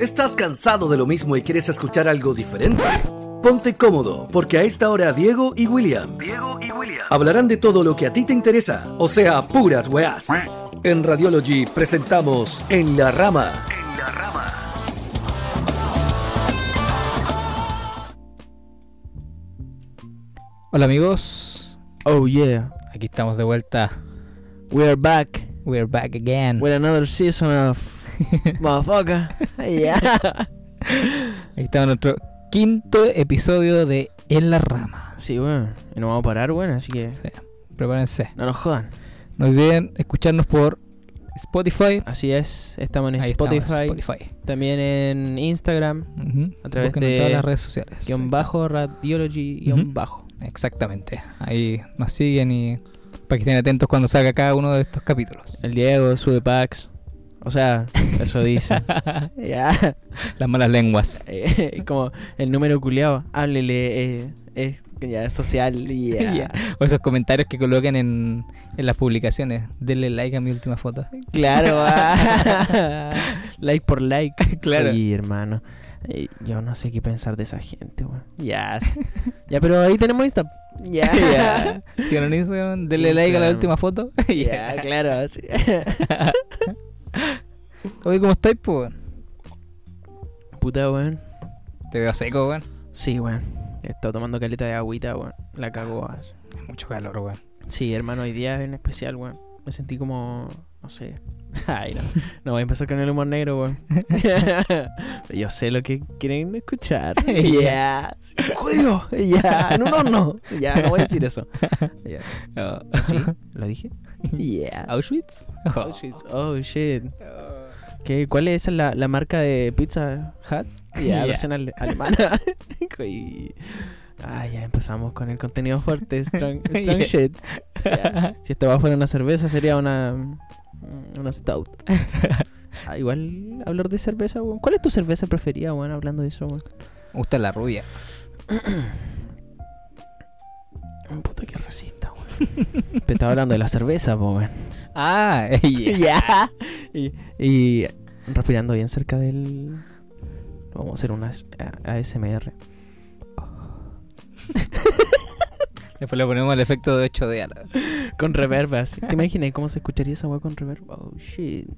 ¿Estás cansado de lo mismo y quieres escuchar algo diferente? Ponte cómodo, porque a esta hora Diego y William, Diego y William. hablarán de todo lo que a ti te interesa, o sea, puras weás. En Radiology presentamos En la Rama. En la rama. Hola amigos, Oh yeah, aquí estamos de vuelta. we are back We're back again. with another season of motherfucker. Aquí estamos en nuestro quinto episodio de En la Rama. Sí, bueno, y no vamos a parar, bueno, así que Sí, prepárense. no nos jodan. No olviden escucharnos por Spotify. Así es, estamos en Ahí estamos, Spotify, Spotify. también en Instagram. A través Búsquenos en de todas las redes sociales. guion bajo, radiology, guion Ujú. bajo. Exactamente. Ahí nos siguen y para que estén atentos cuando salga cada uno de estos capítulos. El Diego sube packs. O sea, eso dice. Ya. Las malas lenguas. Eh, como el número culiado, háblele, eh, eh, ya, es social, y. O esos comentarios que coloquen en, en las publicaciones. Denle like a mi última foto. Claro, ah. like por like. Claro. Oye, hermano. eh, yo no sé qué pensar de esa gente, weón. Ya. ya, pero ahí tenemos Insta. Ya. Ya. Sigan en Instagram, denle like a la última foto. Ya, claro. sí. Oye, ¿cómo estáis, po? Puta, weón. Te veo seco, weón. Sí, weón. He estado tomando caleta de agüita, weón. La así. Mucho calor, weón. Sí, hermano, hoy día en especial, weón. Me sentí como. No sé. Ay, no. No voy a empezar con el humor negro, weón. Yo sé lo que quieren escuchar. Ya. Juego. Ya. En un horno. Ya, no voy a decir eso. Ya. Oh. ¿Sí? ¿Lo dije? Yeah. ¿Auschwitz? Oh, shit. Oh, shit. ¿Qué, ¿Cuál es la, la marca de Pizza Hut? Ya, Ya. versión ale- alemana. Ah, ya empezamos con el contenido fuerte. Strong, shit. Si esta fuera una cerveza, sería una. Una stout. Ah, igual hablar de cerveza, weón. ¿Cuál es tu cerveza preferida, weón? Hablando de eso, weón. Me gusta la rubia. Puta que weón. Te estaba hablando de la cerveza, weón. Ah, ya. Y, y respirando bien cerca del. Vamos a hacer una ASMR. Después le ponemos el efecto de 8D a la... Con reverb, así. ¿Te imaginas cómo se escucharía esa weá con reverb? Oh shit.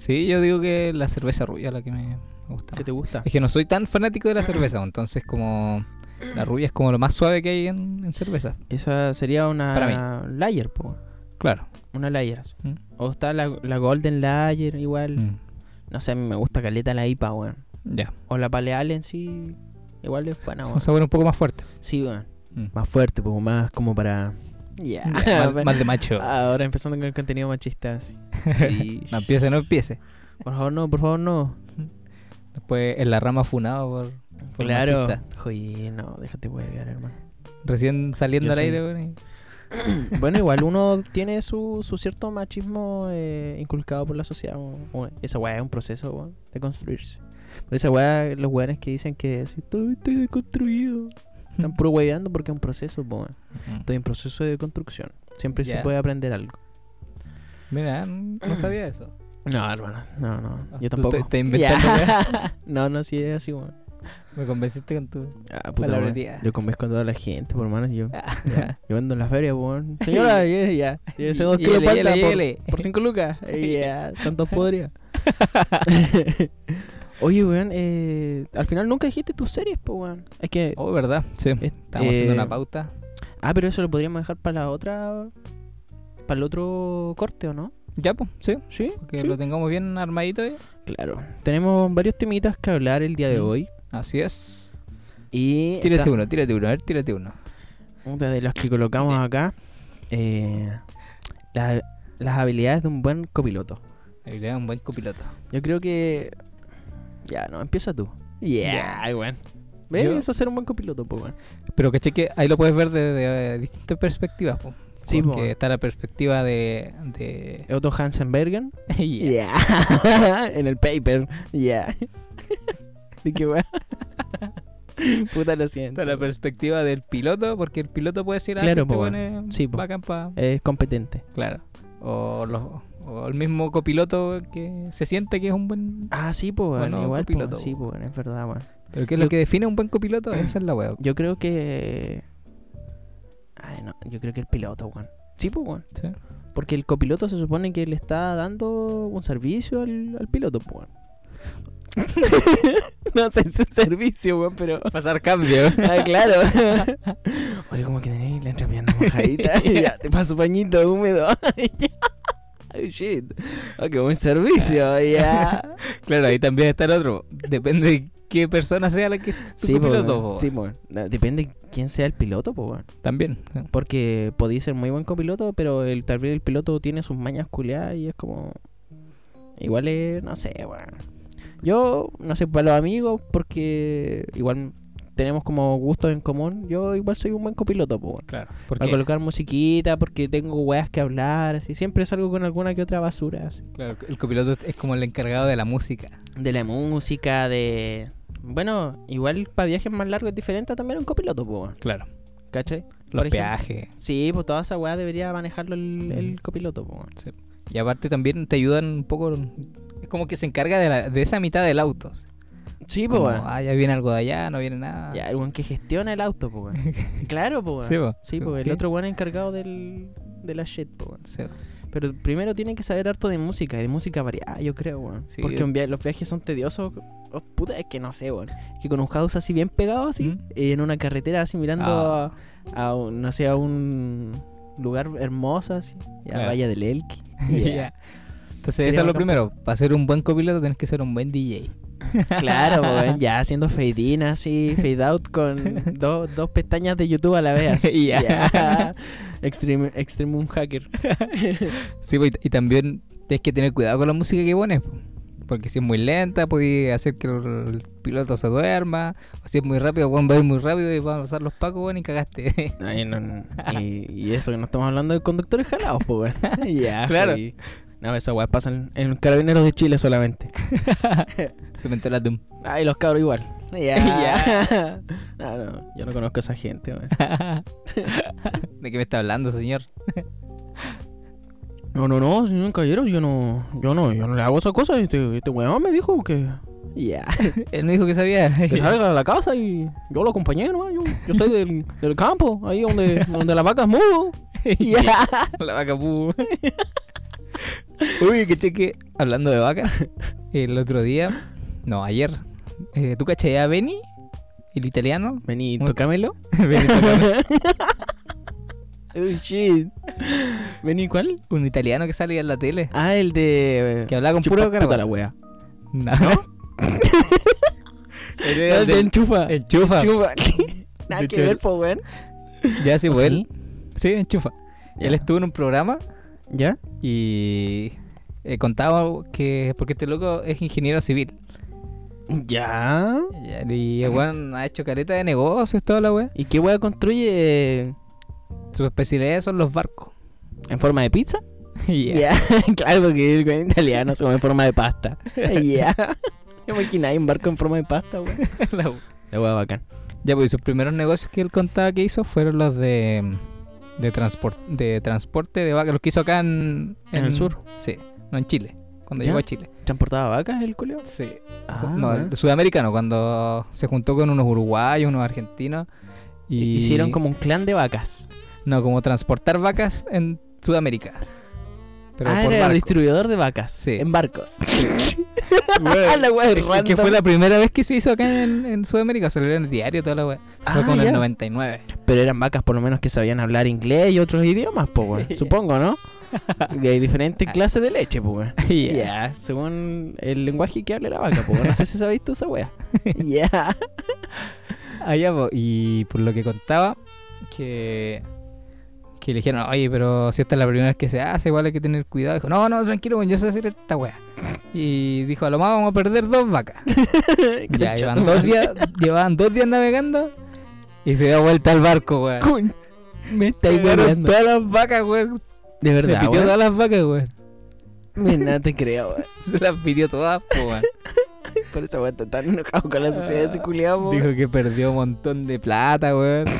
Sí, yo digo que la cerveza rubia la que me gusta. ¿Qué te gusta? Es que no soy tan fanático de la cerveza, entonces como la rubia es como lo más suave que hay en, en cerveza. Esa sería una Para layer, po. Claro. Una layer. Mm. O está la, la golden layer, igual. Mm. No sé, a mí me gusta caleta la IPA, weón. Ya. O la paleal en sí. Igual es buena, Es weón. un sabor un poco más fuerte. Sí, weón. Mm. Más fuerte, pues más como para. Ya. Ya, más, más de macho. Ahora empezando con el contenido machista. así. Y- No empiece, no empiece. Por favor, no, por favor, no. Después en la rama funado por, por Claro. machista. No, déjate huevear, hermano. Recién saliendo Yo al aire, bueno, igual uno tiene su, su cierto machismo eh, inculcado por la sociedad. esa weá es un proceso de construirse. Esa weá, los weones que dicen que estoy, estoy deconstruido. Están puro hueveando porque es un proceso, po. Estoy en proceso de construcción. Siempre se puede aprender algo. Mira, no sabía eso. No, hermano, no, no. Ah, Yo tampoco. te- te no, no, sí es así, weón. Me convenciste con tu... Ah, puta, Palabrería. Yo convenzco a toda la gente, por hermano. Yo, Ah. yo vendo en la feria, weón. Señora, ya, ya. Llévese dos kilos palta por, por cinco lucas. Ya, tanto podría. Oye, weón, eh, al final nunca dijiste tus series, pues, weón. Es que. Oh, ¿verdad? Sí. Eh, Estamos haciendo una pauta. Ah, pero eso lo podríamos dejar para la otra. Para el otro corte, ¿o no? Ya, pues, sí. Sí. Que sí. lo tengamos bien armadito. Claro. Tenemos varios temitas que hablar el día de hoy. Así es. Y. Tírate esta- uno, tírate uno, a ver, tírate uno. Una de las que colocamos acá. Eh, la- las habilidades de un buen copiloto. Habilidad de un buen copiloto. Yo creo que. Ya, no, empieza tú. Yeah. ¿Ves? Yo- Eso es ser un buen copiloto, pues, weón. Pero caché que ahí lo puedes ver desde distintas perspectivas, po. Sí, Porque po. está la perspectiva de... de... Otto Hansenbergen. Yeah. Yeah. en el paper. Yeah. ¿De qué weón? Puta, lo siento. Está la perspectiva del piloto, porque el piloto puede decir, ah, Claro, este po, es Sí, po. bacán pa- Es competente. Claro. O los O el mismo copiloto que se siente que es un buen. Ah, sí, pues. Bueno, igual, copiloto, sí, po. pues, es verdad, weón. Pero ¿qué es Yo- lo que define un buen copiloto? Esa es la web. Yo creo que. Ay, no, yo creo que el piloto, weón. Sí, pues, weón. ¿Sí? Porque el copiloto se supone que le está dando un servicio al, al piloto, pues, weón. no sé es servicio, weón, pero. Pasar cambio. Ah, claro. Oye, como que tenéis la entrepierna mojadita. ya, te paso pañito húmedo. oh, shit. Ah, qué buen servicio, ya. claro, ahí también está el otro. Depende de qué persona sea la que es tu Sí, copiloto. po. sí, po, Depende quién sea el piloto, pues, weón. También. Porque podéis ser muy buen copiloto, pero el, tal vez el piloto tiene sus mañas culeadas y es como. Igual es. No sé, weón. Yo, no sé, para los amigos, porque igual tenemos como gustos en común. Yo igual soy un buen copiloto, pues. Claro. Para Porque, colocar musiquita, porque tengo weas que hablar, así. Siempre salgo con alguna que otra basura, así. claro, el copiloto es como el encargado de la música. De la música, de... Bueno, igual para viajes más largos es diferente también un copiloto, pues. Claro. ¿Cachai? Los Por ejemplo. peajes. Sí, pues toda esa wea debería manejarlo el, el Mm. copiloto, pues. Sí. Y aparte también te ayudan un poco. Como que se encarga de, la- de esa mitad del auto. Sí, pues, weón. ah, ya viene algo de allá, no viene nada. Ya, el weón que gestiona el auto, pues, weón. claro, pues, Sí, weón. po. Sí, pues, Sí. el otro weón encargado del, de la shit, pues, weón. Sí. Pero primero tienen que saber harto de música, y de música variada, yo creo, weón. Sí. Porque un via- los viajes son tediosos. Oh, puta, es que no sé, weón. Que con un house así bien pegado, así, ¿Mm? en una carretera así mirando Ah. a, a un- no sé, a un lugar hermoso, así. Ya vaya del Elqui. Ya. Entonces, eso es lo primero. Para ser un buen copiloto tienes que ser un buen DJ. Claro, ya haciendo fade in así, fade out con dos, dos pestañas de YouTube a la vez. así. Ya. Ya. Extreme, extreme un hacker. Sí, pues, y, también tienes que tener cuidado con la música que pones. po. Porque si es muy lenta, puede hacer que el, piloto se duerma. O si es muy rápido, bueno, va a ir muy rápido y van a usar los pacos, bueno, y cagaste. Ay, no, no. Y, y eso que no estamos hablando de conductores jalados, pues, ya, Claro. No, esa weá pasa en, Carabineros de Chile solamente. se me enteró la Doom. Ay, los cabros igual. Ya. Ya. No, no, yo no conozco a esa gente, weón. ¿De qué me está hablando, señor? No, no, no, señor caballero, yo no, yo no, yo no le hago esa cosa. Este, este weón me dijo que. Ya. Él me dijo que sabía. que salga de la casa y yo lo acompañé, ¿no? Yo, yo soy del, del campo, ahí donde, donde la vaca es mudo. Ya. La vaca pu. Uy, que cheque. Hablando de vacas, el otro día, no, ayer, eh, ¿tú cachai a Benny? El italiano. Muy- tocámelo. Benny Tocame. Uy, shit. Vení, ¿cuál? un italiano que sale en la tele. Ah, el de. Que hablaba con Chupa puro carajo. la wea. No. Él Ah, era el el de de enchufa. Enchufa. Enchufa. Nada De que ver, po, weón. Ya sí, ¿O pues sí? enchufa. Ya. Él estuvo en un programa ¿Ya? y eh, contaba que. Porque este loco es ingeniero civil. ¿Ya? Y el weón ha hecho careta de negocios, toda la wea. ¿Y qué wea construye Su especialidad son los barcos. en forma de pizza? Ya. Claro, porque el weón italiano se come en forma de pasta. Ya. ¿Te imagináis un barco en forma de pasta, weón? La- wea bacán. Ya, pues sus primeros negocios que él contaba que hizo fueron los de de, transport, de transporte de vacas, los que hizo acá en, ¿En el sur? Sí, no en Chile, cuando ¿Ya? llegó a Chile. ¿Transportaba vacas el culio? Sí. Ah, no, el sudamericano, cuando se juntó con unos uruguayos, unos argentinos. Y Hicieron como un clan de vacas. No, como transportar vacas en Sudamérica. Pero ah, por era barcos. distribuidor de vacas. Sí. En barcos. Bueno, la wea es que- que fue la primera vez que se hizo acá en, en Sudamérica, salió en el diario toda la wea. Fue Ah, como en ya. el 99. Pero eran vacas por lo menos que sabían hablar inglés y otros idiomas, pues. Supongo, ¿no? Y hay diferentes Ah. clases de leche, pues, Ya. según el lenguaje que hable la vaca, pues. No sé si sabéis tú esa wea. Ya. Allá, po, y por lo que contaba, que, que le dijeron, oye, pero si esta es la primera vez que se hace, igual hay que tener cuidado. Dijo, no, no, tranquilo, yo sé hacer esta wea. Y dijo, a lo más vamos a perder dos vacas. ya, llevan dos días, llevaban dos días navegando y se dio vuelta al barco, weón. Con- Me estáis todas las vacas, weón. De Se verdad, pitió weón. todas las vacas, weón. No te creo, weón. Se las pidió todas, weón. Por eso, weón, tan enojado con la sociedad de ese culiao, po. Dijo que perdió un montón de plata, weón.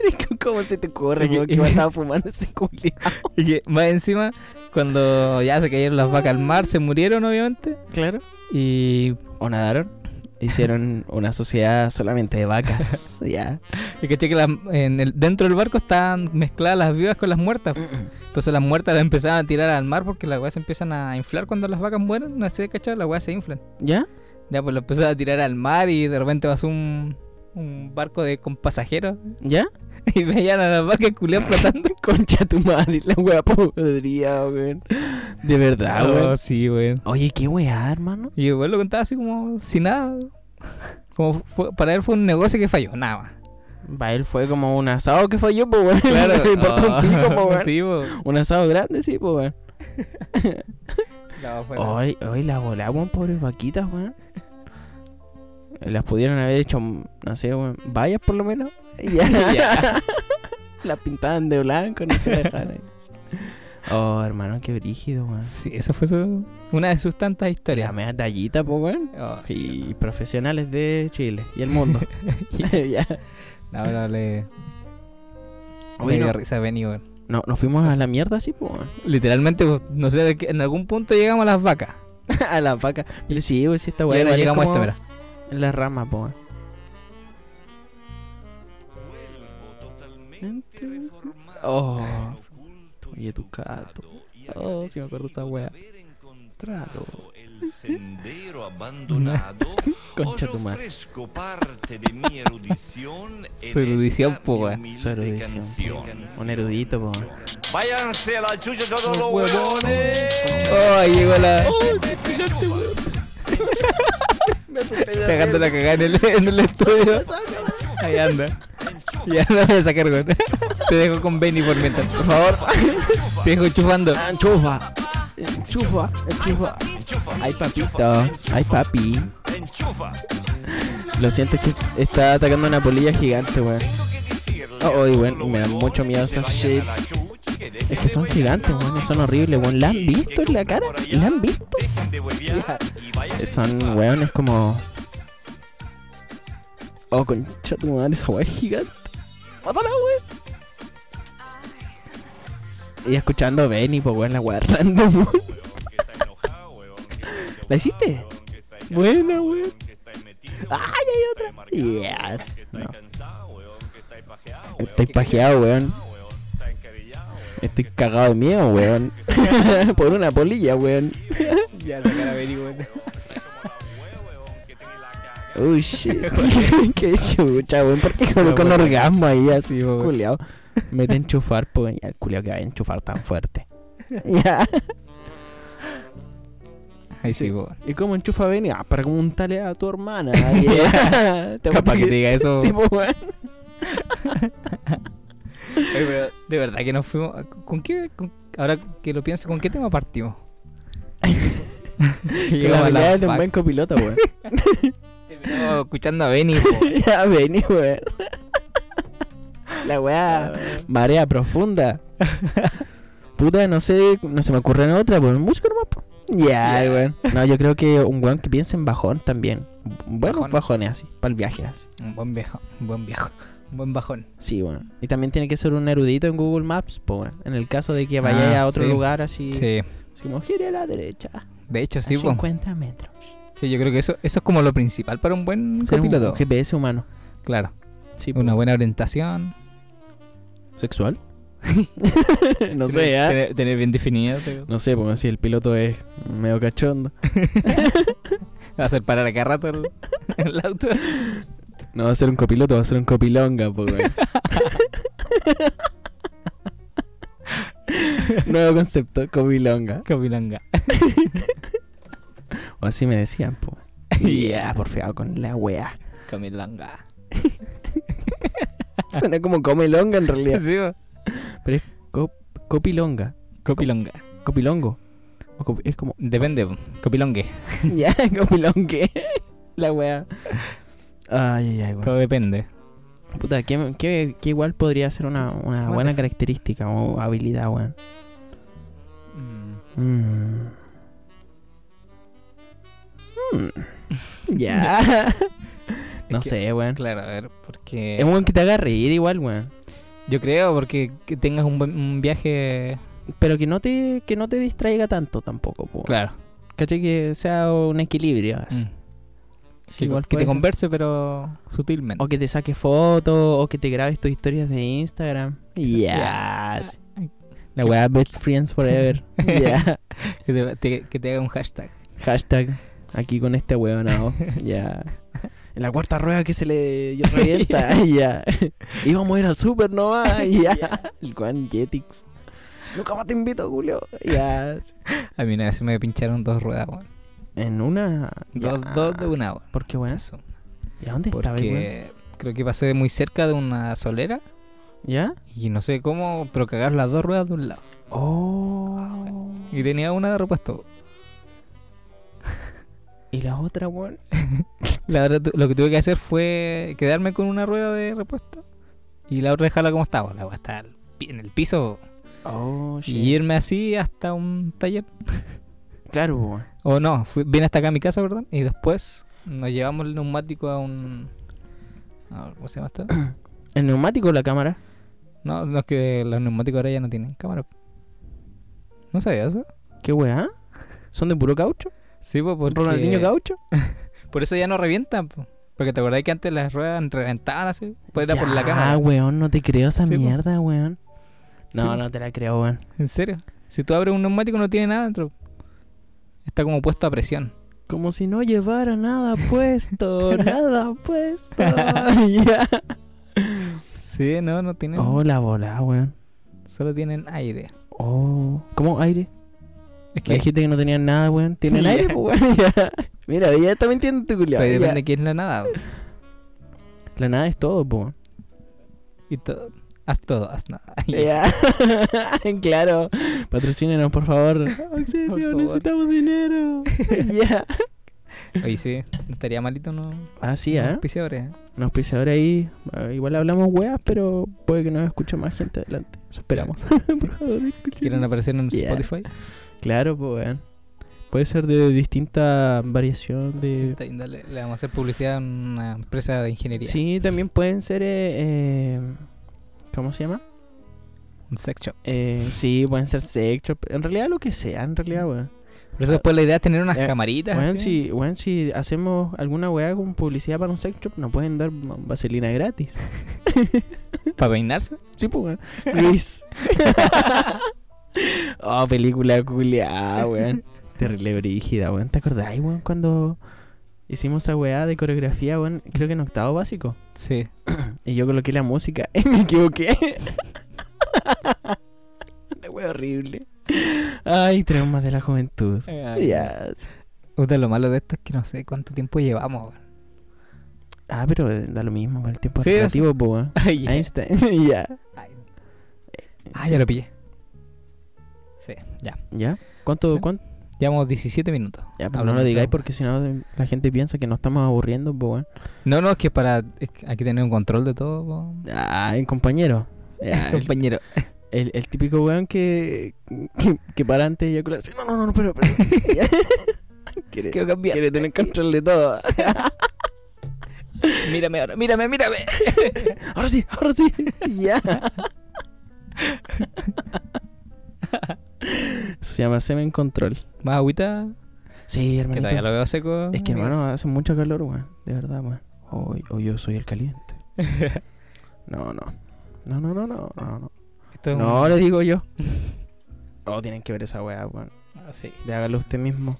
¿Cómo se te ocurre, Y que- que estaba fumando ese culiao? Y que más encima, cuando ya se cayeron las vacas al mar, se murieron, obviamente. Claro. Y, ¿O nadaron? Hicieron una sociedad solamente de vacas. ya. y caché que las- en el, dentro del barco estaban mezcladas las vivas con las muertas. Entonces las muertas las empezaban a tirar al mar porque las weas se empiezan a inflar cuando las vacas mueren. Así de cachar, las weas se inflan. ¿Ya? Ya, pues lo empezaron a tirar al mar y de repente pasó un, un barco de con pasajeros ¿Ya? y veían a las vacas culiadas flotando. Concha tu madre, la wea podría, weón. De verdad, Oh, weón. sí, weón. Oye, qué weá, hermano. Y igual lo contaba así como sin nada. Como fue- para él fue un negocio que falló, nada más. Va, él fue como un asado que yo, pues, weón. Claro. Le importa un pico, po, weón. Sí, po. Un asado grande, sí, pues, weón. No, fue Hoy, hoy la weón, pobres vaquitas, weón. Las pudieron haber hecho, no sé, weón, vallas por lo menos. Ya. Ya. Las pintaban de blanco, no se ahí. Oh, hermano, qué brígido, weón. Sí, esa fue su- una de sus tantas La historias. tallita, pues, weón. Oh, sí. Y profesionales de Chile y el mundo. ya. No, no, le. Oye, no, risa Benny, weón. no, nos fuimos a la mierda así, pues, weón. Literalmente, pues, no sé, en algún punto llegamos a las vacas. a la vaca. Pero sí, weón, sí, esta es llegamos a esta, mira. En la rama, weón. Oh, oye, tu gato. Oh, sí me acuerdo esa wea. Trato. El sendero abandonado. Concha tu madre. ofrezco parte de mi erudición. Su erudición, po, Su erudición. Un erudito, pues. Váyanse a la chucha todos los huevones. Oh, llegó la. sí, fíjate, weón. Pegando la cagada en el, en el estudio. Ahí anda. Ya no voy a sacar, weón. Te dejo con Benny por mientras. Por favor. Te dejo chufando. Enchufa. Enchufa, enchufa. Ay, papito. Ay, papi. Enchufa. Lo siento, es que está atacando una polilla gigante, weón. Oh, oh, weón, me da mucho miedo esos shit. Es que son gigantes, weón, son horribles, weón. ¿La han visto en la cara? ¿La han visto? Son, weón, es como... Oh, concha tu madre, esa weón es gigante. ¡Mátala, weón! Y escuchando Benny, pues, weón, la weón random. ¿La hiciste? Buena, weón. ¡Ay, hay otra! Yes. No. Estoy pajeado, weón. Estoy cagado de miedo, weón. Por una polilla, weón. Ya sacar a Benny, weón. Uy, shit. Qué chucha, weón. ¿Por qué con, con orgasmo ahí así, Sí, weón. culiao? Mete a enchufar, pues. Ya, el que va a enchufar tan fuerte. ya. Ahí sí, weón. ¿Y cómo enchufa Benny? Ah, para preguntarle a tu hermana. Yeah. Capaz que te diga eso. Sí, pues, weón. Pero de verdad que nos fuimos. ¿Con qué? con- ahora que lo pienso, ¿con qué tema partimos? La a habilidad de un buen copiloto, weón. Terminamos escuchando a Benny, po. ya, Benny, weón. La weá. Marea profunda. Puta, no sé, no se me ocurre en otra, pues música nomás. po. Ya, Ya. weón. No, yo creo que un weón que piense en bajón también. Buenos Bajón. bajones así, para el viaje así. Un buen viejo, un buen viejo, un buen bajón. Sí, weón. Y también tiene que ser un erudito en Google Maps, pues, weón. En el caso de que vayáis Ah, a otro sí. lugar así. Sí, así como gire a la derecha. de hecho a sí, po. 50 metros. Sí, yo creo que eso, eso es como lo principal para un buen Ser copiloto. un GPS humano. Claro, Sí, una po. buena orientación. ¿Sexual? no sé, ¿ah? tener, tener bien definido. No sé, porque si el piloto es medio cachondo. Va a hacer parar acá rato el, el auto. No va a ser un copiloto, va a ser un copilonga, po, weón. Nuevo concepto, copilonga. Capilanga. O así me decían, po. Ya, por feo con la wea. Capilanga. Suena como comelonga en realidad. Sí, po. Cop- copilonga. Copilonga. Copilongo. O es como. Depende, copilongue. ya, copilongue. la wea. Ay, ay, ay, weón. Todo depende. Puta, ¿qué, qué, qué igual podría ser una, una buena característica o habilidad, weón? Mm. Mm. Ya. no Es que- sé, weón. Claro, a ver, porque Es un weón que te haga reír igual, weón. Yo creo, porque que tengas un, un viaje. Pero que no te, que no te distraiga tanto tampoco, po. Claro. ¿Cachai? Que sea un equilibrio. así. Sí, Que, igual que te ser. converse, pero sutilmente. O que te saques fotos, o que te grabes tus historias de Instagram. Yes. La weá Best Friends Forever. Ya. Que, te, te- que te haga un hashtag. Hashtag aquí con este weonado. Ya. En la cuarta rueda que se le revienta. Ya. Íbamos a ir al super nomás. Ya. El Juan Jetix. Nunca más te invito, Julio. Ya. A mí una vez me pincharon dos ruedas, weón. En una. Dos, dos de una, weón. ¿Por qué, weón? Eso. ¿Y a dónde estaba? Porque creo que pasé muy cerca de una solera ¿Ya? y no sé cómo, pero cagar las dos ruedas de un lado. Oh. Y tenía una de repuesto. ¿Y la otra, weón? La verdad, tu- lo que tuve que hacer fue quedarme con una rueda de repuesto y la otra dejarla como estaba. La weá está al pi- en el piso Oh, shit. y irme así hasta un taller. Claro, weón. O no, fui, vine hasta acá a mi casa, perdón, y después nos llevamos el neumático a un. a- ¿Cómo se llama esto? ¿El neumático o la cámara? No, no es que los neumáticos ahora ya no tienen cámara. ¿No sabía eso? ¿Qué weá? ¿Son de puro caucho? Sí, pues porque... ¿Ronaldinho caucho? Por eso ya no revientan, po. Porque te acordás que antes las ruedas reventaban así. Pues era por la Ah, cámara. weón, no te creo esa Sí, po. mierda, weón. No, Sí, no te la creo, weón. ¿En serio? Si tú abres un neumático no tiene nada dentro. Está como puesto a presión. Como si no llevara nada puesto, nada puesto. Sí, no, no tienen. Oh, la bola, weón. Solo tienen aire. Oh, ¿cómo aire? Es Que hay gente que no tenía nada, weón. ¿Tienen aire, pues, weón? Mira, ya está mintiendo tu culiao. Pero ya. depende de quién es la nada. po. La nada es todo, pues. weón. Y todo. Haz todo, haz nada. Ya. claro. Patrocínenos, por favor. Por Auxilio, favor. necesitamos dinero. Ya. Oye, sí, estaría malito no. Ah, sí, ¿eh? auspiciadores, ¿eh? Nos pise ahora ahí. ah, igual hablamos weas, pero puede que nos escuche más gente adelante. Eso esperamos. por favor. ¿Quieren aparecer en. Spotify? Claro, pues, weón. Puede ser de distinta variación de... Le vamos a hacer publicidad a una empresa de ingeniería. Sí, también pueden ser... eh, eh, ¿Cómo se llama? Un sex shop. Eh, sí, pueden ser sex shop. En realidad lo que sea, en realidad, weón. Por eso después la idea es tener unas Eh, camaritas. Weón, así. si, weón, si hacemos alguna weá con publicidad para un sex shop, nos pueden dar vaselina gratis. Para peinarse. Sí, pues, weón. Luis. oh, película culiada, weón. Terrible brígida, weón. ¿Te acordás, weón, cuando hicimos esa weá de coreografía, weón? Creo que en octavo básico. Sí. Y yo coloqué la música y me equivoqué. La wea horrible. Ay, traumas de la juventud. Ya. Puta, lo malo de esto es que no sé cuánto tiempo llevamos. weón. Ah, pero eh, da lo mismo. El tiempo Sí, relativo, po, weón. Einstein, ya. Ah, ya lo pillé. Sí, ya. ¿Ya? ¿Cuánto? Sí. cuánto? Llevamos 17 minutos. Ya, pero no lo digáis porque si no la gente piensa que nos estamos aburriendo, po, weón. No, no, es que para. es que hay que tener un control de todo, po. Ay, compañero. Ya, el, compañero. el- el típico weón que, que, que para antes de eyacular. No, no, no, pero. quiere, Quiero cambiar. quiere tener control de todo. mírame ahora, mírame, mírame. Ahora sí, ahora sí. ya. Se llama semen control. Más agüita. Sí, Que hermanito. todavía lo veo seco. Es que, hermano, hace mucho calor, weón. De verdad, weón. O, o yo soy el caliente. No, no. No, no, no, no, no. No, Esto es no un- le digo yo. Oh, tienen que ver esa weá, weón. Ah, sí. De hágalo usted mismo.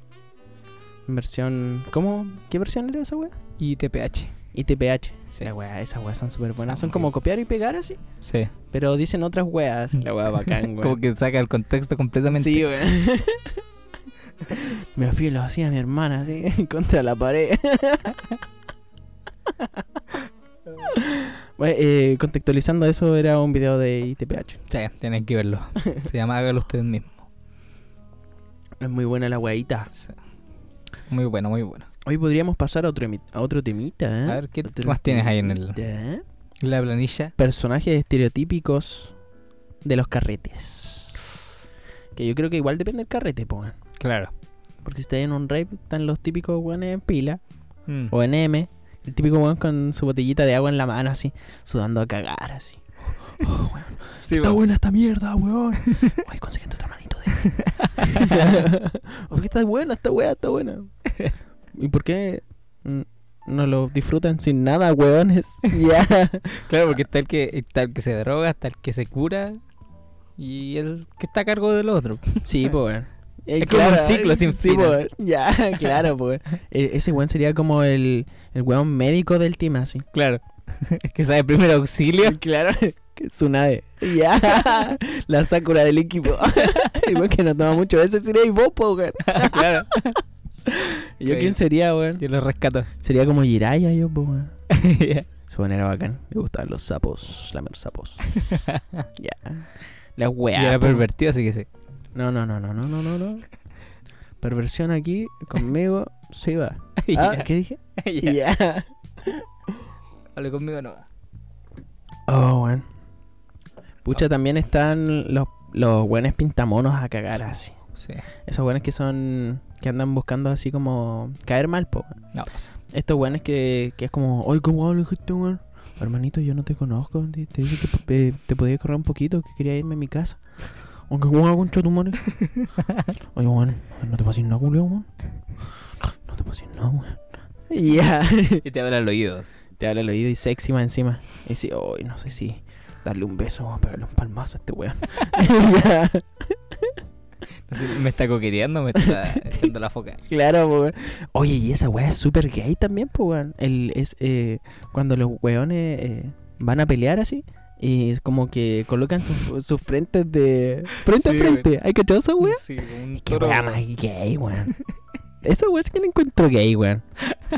Versión. ¿Cómo? ¿Qué versión era esa weá? Y TPH. Y TPH. Sí. La weá, esas weas son súper buenas. Son como copiar y pegar así. Sí. Pero dicen otras weas. La weá bacán, weón. Como que saca el contexto completamente. Sí, weón. Me afilo así a mi hermana, así, contra la pared. Bueno, eh, contextualizando eso, era un video de ITPH. Sí, tienen que verlo. Se llama Hágalo ustedes mismos. Es muy buena la. Sí. Muy bueno, muy bueno. Hoy podríamos pasar a otro, a otro temita, ¿eh? A ver, ¿qué Otro más tienes ahí en el- temita. La planilla. Personajes estereotípicos de los carretes. Que yo creo que igual depende del carrete, po, weón. Claro. Porque si estás en un rave, están los típicos weones en pila. Mm. O en M. El típico weón con su botellita de agua en la mano, así, sudando a cagar, así. Oh, weón. Sí, Está buena esta mierda, weón. Oye, consiguiendo otro hermanito de. Porque está buena, está buena, está buena. ¿Y por qué no lo disfrutan sin nada, weones? Ya. Claro, porque está el que está el que se droga, está el que se cura y el que está a cargo del otro. Sí, pues, weón. Es como un ciclo sin sí, weón. Ya, claro, pues. Ese weón sería como el, el weón médico del team, así. Claro. Es que sabe primer auxilio. Claro, Tsunade. Ya, la Sakura del equipo. Igual que no toma mucho. Ese sería vos, po, weón. claro. ¿Y yo quién sería, weón? Yo lo rescato. Sería como Jiraya, yo, po, weón. Ese weón era bacán. Me gustaban los sapos, lamer sapos. ya. La y weá. era po. pervertido, así que sí. No, no, no, no, no, no, no, no. Perversión aquí, conmigo, sí va. Ah. ¿qué dije? Ya. Hable conmigo no. Oh, weón. Pucha, también están los, los buenos pintamonos a cagar así. Sí. Esos buenos que son. que andan buscando así como. caer mal, po. No, pues. Estos buenos que, que es como. Ay, ¿cómo hablo este weón? Hermanito, yo no te conozco. Te, te dije que eh, te podía correr un poquito, que quería irme a mi casa. Aunque weón hago un chotumare. Oye, weón, no te pases nada, culiao, weón. No te pases nada, weón. Ya. Y te habla al oído. te habla al oído y sexy más encima. Y dice, ay, no sé si darle un beso o pegarle un palmazo a este weón. No sé, me está coqueteando, me está echando la foca. Claro, weón. Oye, y esa weá es súper gay también, pues, weón. El, es eh, cuando los weones eh, van a pelear así. Y es como que colocan sus sus frentes de. Frente Sí, a frente. ¿Hay cachado esa weá? Sí, como un Qué toro. weá más gay, weón. Esa weá es que la encuentro gay, weón.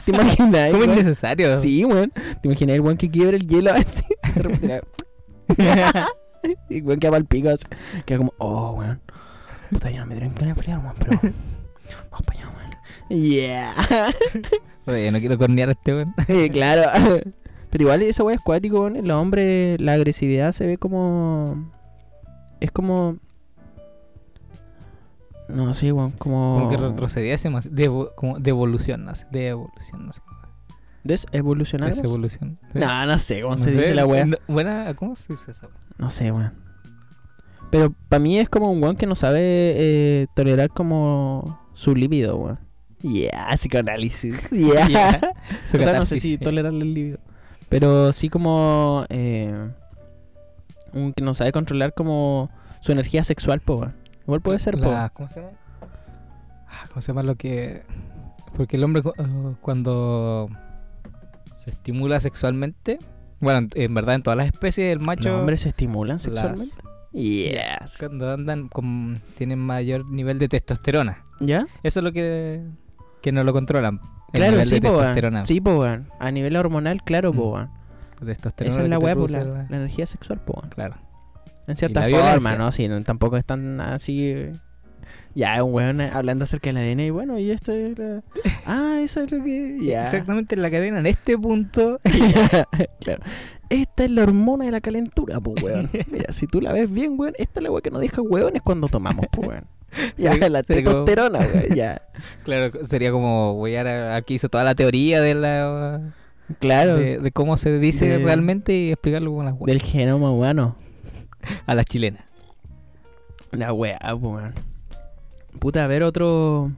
¿Te imaginas? ¿Cómo es weón? necesario? Sí, weón. ¿Te imaginas el weón que quiebra el hielo así? Y el weón queda mal pico así. Queda como, oh, weón. Puta, ya no me dieron ganas de pelear, weón, pero. Vamos para allá, weón. Yeah. Oye, no quiero cornear a este weón. Sí, claro. Pero igual esa weá es cuático. En los hombres la agresividad se ve como. Es como. No sé, weón. Como. Como que retrocediésemos. De, evo- como de evolución, no sé. De evolución, no sé. ¿Desevolucionar? Desevolución. No, no sé cómo No se sé, dice la weá. no- Buena, ¿cómo se dice eso? No sé, weón. Pero para mí es como un weón que no sabe eh, tolerar como su líbido, weón. Yeah, psicoanálisis. Yeah. Ya. o sea, no sé si tolerar el líbido. Pero sí como... Eh, un que no sabe controlar como su energía sexual, po. Igual puede ser, po. La- ¿Cómo se llama? Ah, ¿Cómo se llama lo que...? Porque el hombre eh, cuando se estimula sexualmente... Bueno, en- verdad en todas las especies el macho... ¿Los hombres se estimulan las- sexualmente? Yes. Cuando andan con... tienen mayor nivel de testosterona. ¿Ya? Eso es lo que... Que no lo controlan. Claro, sí, de po, weón. Sí, po, weón. A nivel hormonal, claro, po, Mm. weón. Testosterona Esa es la weá, po, la, la- la energía sexual, po, weón. Claro. En cierta la forma, violencia. ¿no? Sí, no, tampoco es tan así. eh, Ya, un weón hablando acerca del ADN y bueno, y esto era. Ah, eso es lo que. Ya. Exactamente en la cadena, en este punto... claro. Esta es la hormona de la calentura, pues, weón. Mira, si tú la ves bien, weón, esta es la weá que nos deja weones cuando tomamos, pues, weón. Ya, Sería- la sería como- testosterona, weón, ya. Claro, sería como güeyar a- al que hizo toda la teoría de la Claro. de, de cómo se dice De- realmente y explicarlo con las weas. Del genoma humano. A las chilenas. La weá, pues, weón. Puta, a ver otro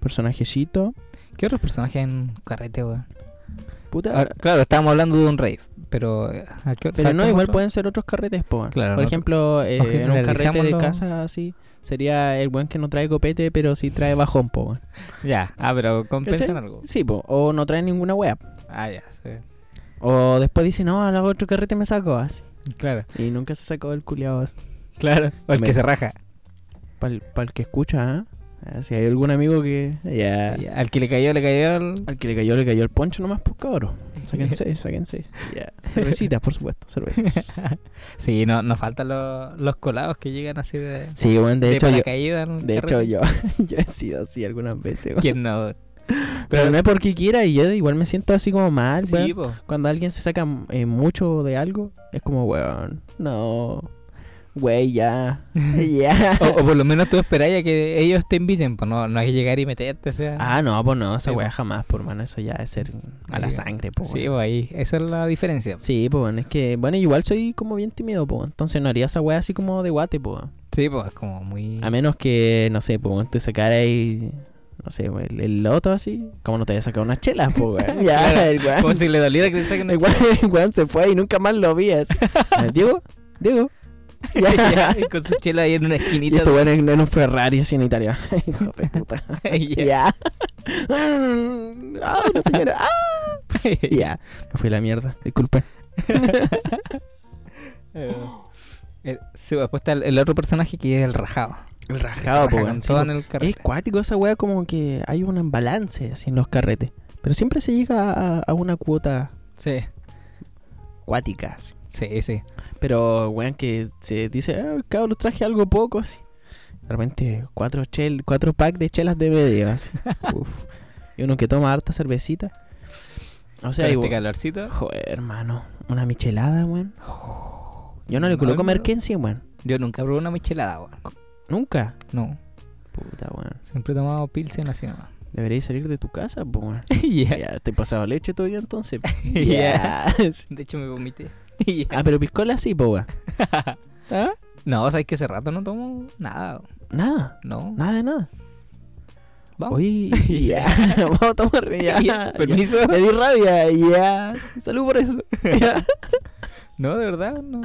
personajecito. ¿Qué otros personajes en carrete, weón? Puta. Ahora, claro, estábamos hablando de un rave, pero eh, ¿a qué Pero ¿sabes no, igual otro? pueden ser otros carretes, po. Claro, Por no- ejemplo, eh, en un carrete de casa así, sería el buen que no trae copete, pero sí trae bajón, po. Ya, ah, pero compensan algo. Sí, po. O no trae ninguna wea. Ah, ya, sí. O después dice, no, al otro carrete me sacó así. Claro, Y nunca se sacó el culiado así. claro. O el que se raja. Para el, que escucha, ¿ah? Ah, Si hay algún amigo que. Ya. Ya, Al que le cayó, le cayó el... Al que le cayó, le cayó el poncho nomás, pues cabrón. Sáquense, sáquense. Ya. Cervecitas, por supuesto, cervezas. Sí, no, nos faltan los, los colados que llegan así de, Sí, bueno, de, de hecho, yo, paracaídas. de hecho yo, yo he sido así algunas veces. ¿Quién no? Pero no es porque quiera y yo igual me siento así como mal, Sí, weón. Cuando alguien se saca eh, mucho de algo, es como, weón, no. Güey, ya. ya. O, o por lo menos tú esperáis a que ellos te inviten, pues no, no hay que llegar y meterte, o sea. Ah, no, pues no, esa Sí, weá po. jamás, por mano. Eso ya es ser a la sangre, po. sí, pues ahí, esa es la diferencia. Sí, pues bueno, es que, bueno, igual soy como bien tímido, pues. Entonces no haría esa weá así como de guate, pues. Sí, pues es como muy. A menos que, no sé, pues tú sacara ahí, no sé, pues, el, el loto así. ¿Cómo no te había sacado unas chelas, pues, weón? Ya, Claro, el weón. Como si le doliera que te saquen El una weón, el weón se fue y nunca más lo vi Diego, Diego. Ya, y con su chela ahí en una Y esquinita. este weón en, en un Ferrari así en Italia. Hijo de puta. Ya. Ya. Ah, una señora. Ah. Ya. Me fui a la mierda. Disculpe. Eh, el- sí, pues, después está el, el otro personaje que es el rajado. El rajado, raja po, con weón. Sí. Es cuático esa weá, como que hay un balance así en los carretes. Pero siempre se llega a, a una cuota Sí, cuática. sí, sí. Pero, weón, que se dice, ah, cabrón, traje algo poco así. De repente, cuatro, chel, cuatro packs de chelas de medio, así. Uf. Y uno que toma harta cervecita. O sea, Con igual- este calorcito. Joder, hermano. Una michelada, weón. Yo no le coloco no. Merkensi, weón. Yo nunca probé una michelada, weón. Nunca. No, Puta, weón. siempre he tomado pilsen así nomás. Deberías salir de tu casa, weón. Ya. Ya, te he pasado leche todavía entonces. Ya. Ya. De hecho, me vomité. Ah, pero piscola sí, po, weón. ¿Ah? No, sabes que hace rato no tomo nada. Nada. No. Nada de nada. Vamos. Oye, ya. Vamos a tomar ya. Permiso. Me di rabia, ya. Salud por eso. No, de verdad, no.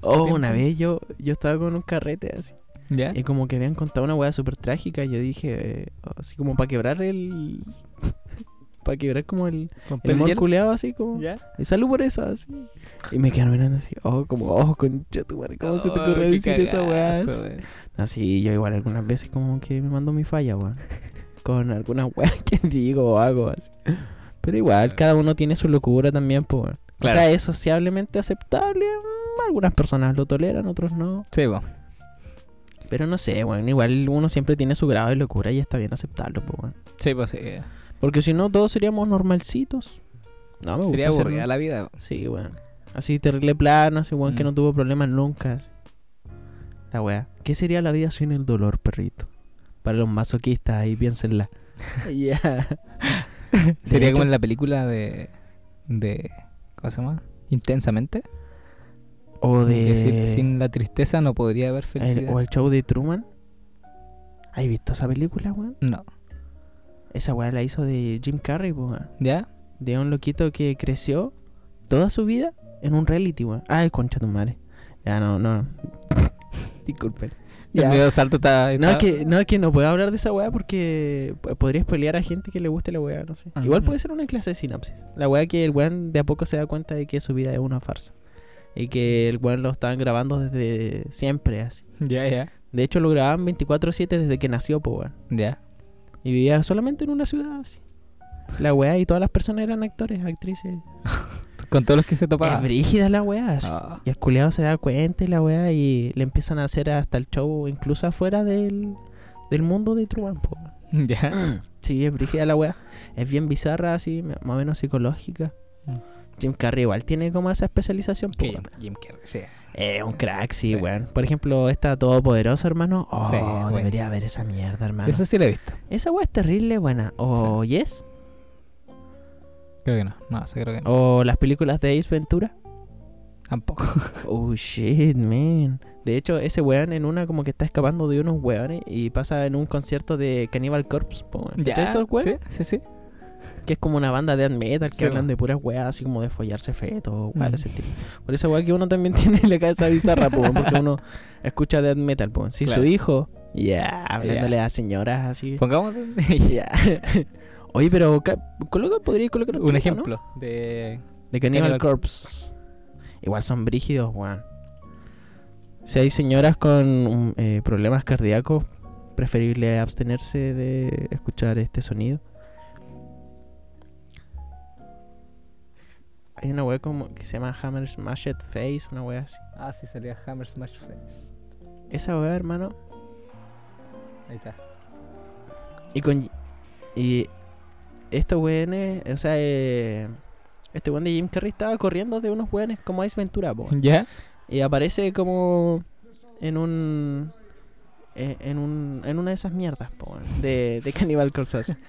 Oh, una vez yo, yo estaba con un carrete así. ¿Ya? Y como que habían contado una weá súper trágica. Y yo dije, eh, así como para quebrar el. Para quebrar como el. ¿Romper El hielo? culeado así como. ¿Ya? Y salud por eso, así. Y me quedaron mirando así, oh, como, oh, concha tu madre, ¿cómo se te Oh, ocurre qué decir esa weá? cagazo, así? yo igual algunas veces como que me mando mi falla, weón. Con algunas weas que digo o hago, así. Pero igual, cada uno tiene su locura también, pues. Claro. O sea, es sociablemente aceptable. mm, Algunas personas lo toleran, otros no. Sí, po. Pero no sé, weón. Igual uno siempre tiene su grado de locura y está bien aceptarlo, pues. Sí, pues sí. Porque si no, todos seríamos normalcitos. No, me gusta Sería ser aburrida la vida. Sí, weón. Así terrible plano, así weón que Mm. no tuvo problemas nunca. así. La weá. ¿Qué sería la vida sin el dolor, perrito? Para los masoquistas, ahí piénsenla. Ya. Sería como en la película de. de ¿Cómo se llama? Intensamente. O de. sin, sin la tristeza no podría haber el- felicidad. o el show de Truman. ¿Has visto esa película, weón? No. Esa weá la hizo de Jim Carrey, weón. ¿Ya? De un loquito que creció toda su vida en un reality, weón. Ay, concha tu madre. Ya, no, no. Disculpen. El Ya. medio salto está. No, es está- que, no, es que no puedo hablar de esa weá porque podría spoilear a gente que le guste la weá, no sé. Ah. Igual puede ser una clase de sinapsis. La weá que el weón de a poco se da cuenta de que su vida es una farsa. Y que el weón lo estaban grabando desde siempre, así. Ya, ya. De hecho, lo grababan 24-7 desde que nació, po, weón. Ya. Y vivía solamente en una ciudad, así. La weá y todas las personas eran actores, actrices. Con todos los que se Es topaban. brígida la weá. Ah. Y el culiado se da cuenta y la weá y le empiezan a hacer hasta el show incluso afuera del, del mundo de Truman. Ya. Sí, es brígida la weá. Es bien bizarra, así, más o menos psicológica. Mm. Jim Carrey igual tiene como esa especialización. Jim, Jim Carrey, sí. Es un crack, sí, Sí. weón. Por ejemplo, esta Todopoderosa, hermano. Oh, Sí, buenísimo. debería ver esa mierda, hermano. Eso sí lo he visto. Esa weá es terrible buena. O Yes. Creo que no. No, sí creo que no. O las películas de Ace Ventura. Tampoco. Oh, shit, man. De hecho, ese weón en una como que está escapando de unos weones y pasa en un concierto de Cannibal Corpse. weón. ¿Cachai esos weones? Sí, sí, sí. Que es como una banda de metal que Sí, hablan de puras weas así como de follarse fetos, weas Mm. de ese tipo. Por esa wea que uno también tiene en la cabeza bizarra, po, porque uno escucha death metal, po. Si Claro. su hijo, ya, hablándole a señoras así. Pongamos Ya. Oye, pero ca- coloca, podría colocar un ejemplo de. De Cannibal Cannibal Corpse. Igual son brígidos, weón. Si hay señoras con mm, eh, problemas cardíacos, preferible abstenerse de escuchar este sonido. Hay una wea como que se llama Hammer Smashed Face, una wea así. Ah, sí, sería Hammer Smash Face. Esa wea, hermano. Ahí está. Y con. Y. Estos weones, o sea, eh, este weón de Jim Carrey estaba corriendo de unos weones como Ice Ventura. ¿Ya? Y aparece como en un. eh, En, un, en una de esas mierdas po, de, de Cannibal Corpse.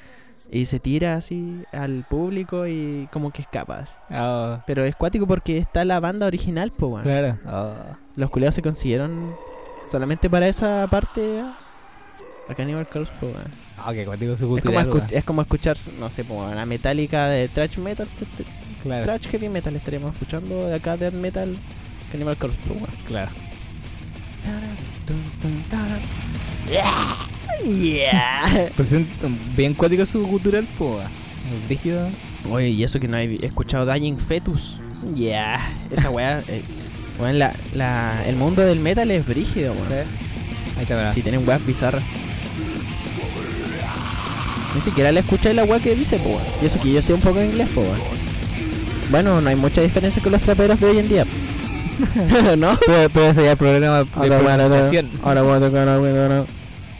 y se tira así al público y como que escapa. así. Ah, Pero es cuático porque está la banda original, po, weón. claro. Ah. Los culiados se consiguieron solamente para esa parte a Cannibal Corpse, po, weón. Ah, qué cuático su Es como, escu- es como escuchar, no sé, po, una metálica de thrash metal, Claro, thrash heavy metal estaríamos escuchando de acá death metal Cannibal Corpse, po, weón. claro. Yeah. Pues es bien cuático su cultural, pues. Rígido. Oye, y eso que no he escuchado Dying Fetus. Yeah. Esa weá. eh, weón, la, la, el mundo del metal es brígido, weón. Ahí está. Si tienen weas bizarras. Ni siquiera le escuché la wea que dice, po. Y eso que yo sé un poco de inglés, po. Bueno, no hay mucha diferencia con los traperos de hoy en día. ¿No? Puede, puede ser ya el problema de Ahora, bueno, pronunciación. ahora voy a tocar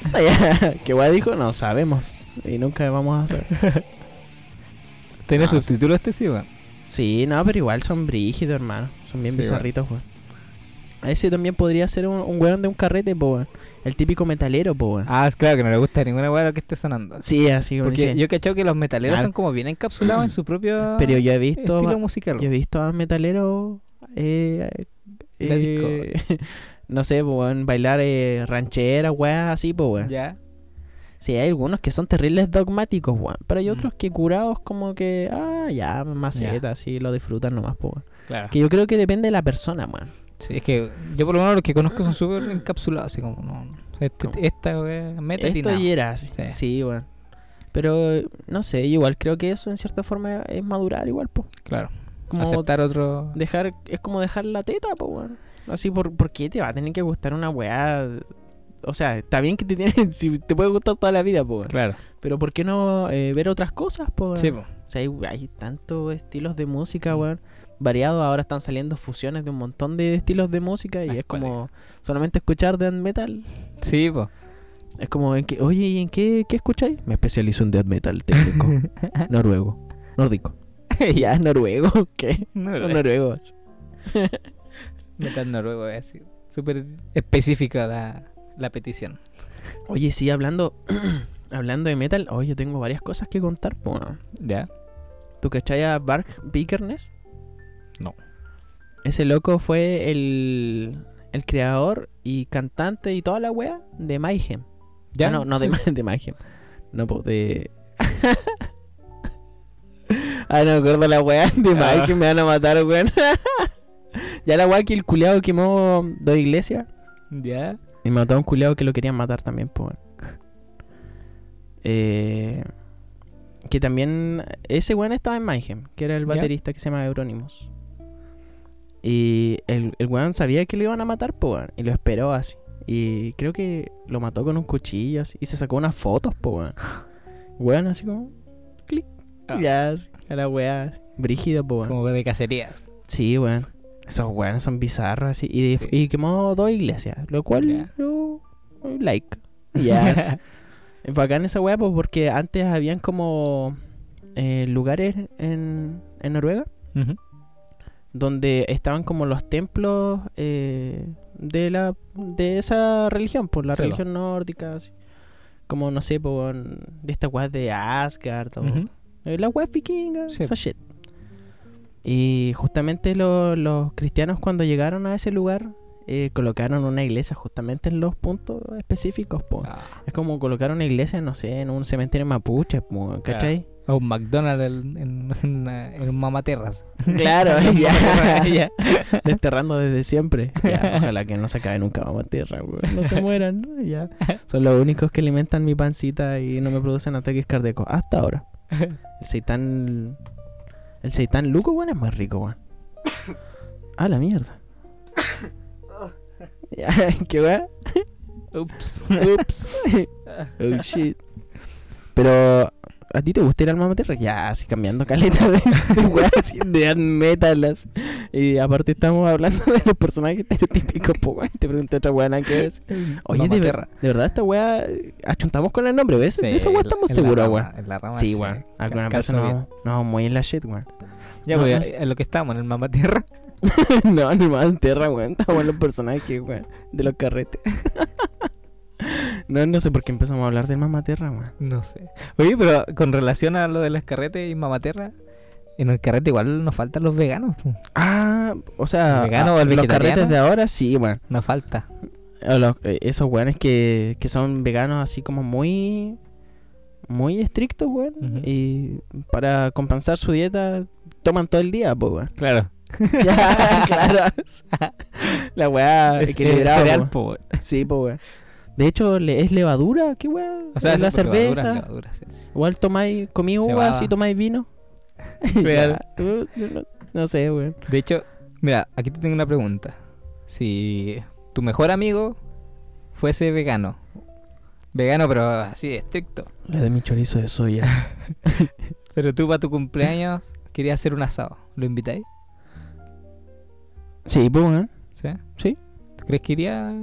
¿Qué wea dijo? No sabemos. Y nunca vamos a hacer. ¿Tiene subtítulos este sí, weón? Sí, no, pero igual son brígidos, hermano. Son bien Sí, bizarritos, weón. Ese también podría ser un, un weón de un carrete, po, weón. El típico metalero, po, weón. Ah, es claro que no le gusta ninguna weá lo que esté sonando. Sí, así Porque dice. yo he cachado que los metaleros son como bien encapsulados en su propio Pero yo he visto, estilo musical. yo he visto a metaleros, eh, eh, no sé, weón, bailar eh, ranchera, weas así, po, weón. Ya. Sí, hay algunos que son terribles dogmáticos, weón. Pero hay Mm. otros que curados como que, ah, ya, maceta, así, lo disfrutan nomás, po, weón. Claro. Que yo creo que depende de la persona, weón. Sí, es que yo por lo menos los que conozco son súper encapsulados, así como, no, este, esta weá, metal y Esto nada. y era así. Sí. Sí, weón. Pero, no sé, igual creo que eso en cierta forma es madurar igual, po. Claro. Como Aceptar otro... dejar, es como dejar la teta, po, weón. Así, ¿por, ¿por qué te va a tener que gustar una weá? O sea, está bien que te tiene, si te puede gustar toda la vida, weón. Claro. Pero ¿por qué no eh, ver otras cosas, weón? Sí, po. O sea, hay, hay tantos estilos de música, weón. Variados, ahora están saliendo fusiones de un montón de estilos de música y es como solamente escuchar death metal. Sí, po. Es como, en que, oye, ¿y en qué, qué escucháis? Me especializo en death metal técnico. noruego. Nórdico. ya, noruego. ¿Qué? No, Los noruegos. Metal noruego es así. Súper específica la, la petición. Oye, sí, hablando hablando de metal, oye, tengo varias cosas que contar. po. ¿Ya? ¿Tú cachai a Bark Vikernes? No. Ese loco fue el, el creador y cantante y toda la wea de Mayhem. ¿Ya? Ah, no, no de, de Mayhem. No, po, de. ah, no me acuerdo la wea de Ah. Mayhem, me van a matar, weón. ya la wea que el culiado quemó dos iglesias. ¿Ya? Y mató a un culiado que lo querían matar también, pues. eh, que también. Ese weón estaba en Mayhem, que era el ¿Ya? baterista que se llama Euronymous. Y el, el weón sabía que lo iban a matar, pues, weón. Y lo esperó así. Y creo que lo mató con un cuchillo así. Y se sacó unas fotos, pues, weón. Weón, así como. Clic. Ah. Ya, así, a la weá. así. Brígido, pues, weón. Como de cacerías. Sí, weón. Esos weones son bizarros así. Y, Sí. y quemó dos iglesias. Lo cual yo. Like. Ya. es bacán esa weá, pues, porque antes habían como. eh, lugares en, en Noruega. Donde estaban como los templos eh, de la de esa religión, por la religión nórdica. así. Como, no sé, por, de estas weas de Asgard. o- eh, La web vikinga, Sí. esa shit. Y justamente lo- los cristianos cuando llegaron a ese lugar eh, colocaron una iglesia justamente en los puntos específicos. po. Ah, Es como colocar una iglesia, no sé, en un cementerio mapuche, po, ¿cachai? o un McDonald's en, en, en, una- en un mamaterras. Claro, ya, Ya. Desterrando desde siempre. Ya, ojalá que no se acabe nunca Mama Tierra, weón. No se mueran, ¿no? Ya. Son los únicos que alimentan mi pancita y no me producen ataques cardíacos. Hasta ahora. El seitán. El seitán luco, weón, es muy rico, weón. Ah, la mierda. ¿Qué weón? Ups. Ups. oh shit. Pero. ¿A ti te gusta ir al Mama Tierra? Ya, así cambiando caleta de, de de metal. así. Y aparte estamos hablando de los personajes estereotípicos, po, weón. Te pregunté otra wea nada que ver. Oye, de, ver- Mamaterra. de verdad esta eh, achuntamos con el nombre, ¿ves? Sí, de esa en la- estamos en seguros. En rama Sí, weón. Alguna persona vamos muy en la shit, weón. Ya, No, no en lo que estamos, en el mamaterra. no, ni más tierra, weón. Estamos en los personajes, weón. De los carretes. no, no sé por qué empezamos a hablar de Mamá Tierra, weón. No sé. Oye, pero con relación a lo de las carretes y mamaterra, en el carrete igual nos faltan los veganos. po. Ah, o sea, ¿El vegano ah, o el los carretes de ahora sí, weón. Nos falta. Los- eh, esos weones que, que son veganos así como muy muy estrictos, weón. Y para compensar su dieta toman todo el día, pues, weón. Claro. ya, claro. La weá Es equilibrada. cereal, po. weón. Sí, pues, weón. De hecho, le- ¿es levadura? ¿Qué weá? O sea, ¿Es la levadura, cerveza? levadura, sí. Igual tomáis, comí uvas y tomáis vino. Real. Uh, no, no sé, weón. De hecho, mira, aquí te tengo una pregunta. Si tu mejor amigo fuese vegano, vegano pero así estricto, Le doy mi chorizo de soya. pero tú para tu cumpleaños querías hacer un asado, ¿lo invitáis? sí, pues. ¿Sí? Sí. ¿Tú crees que iría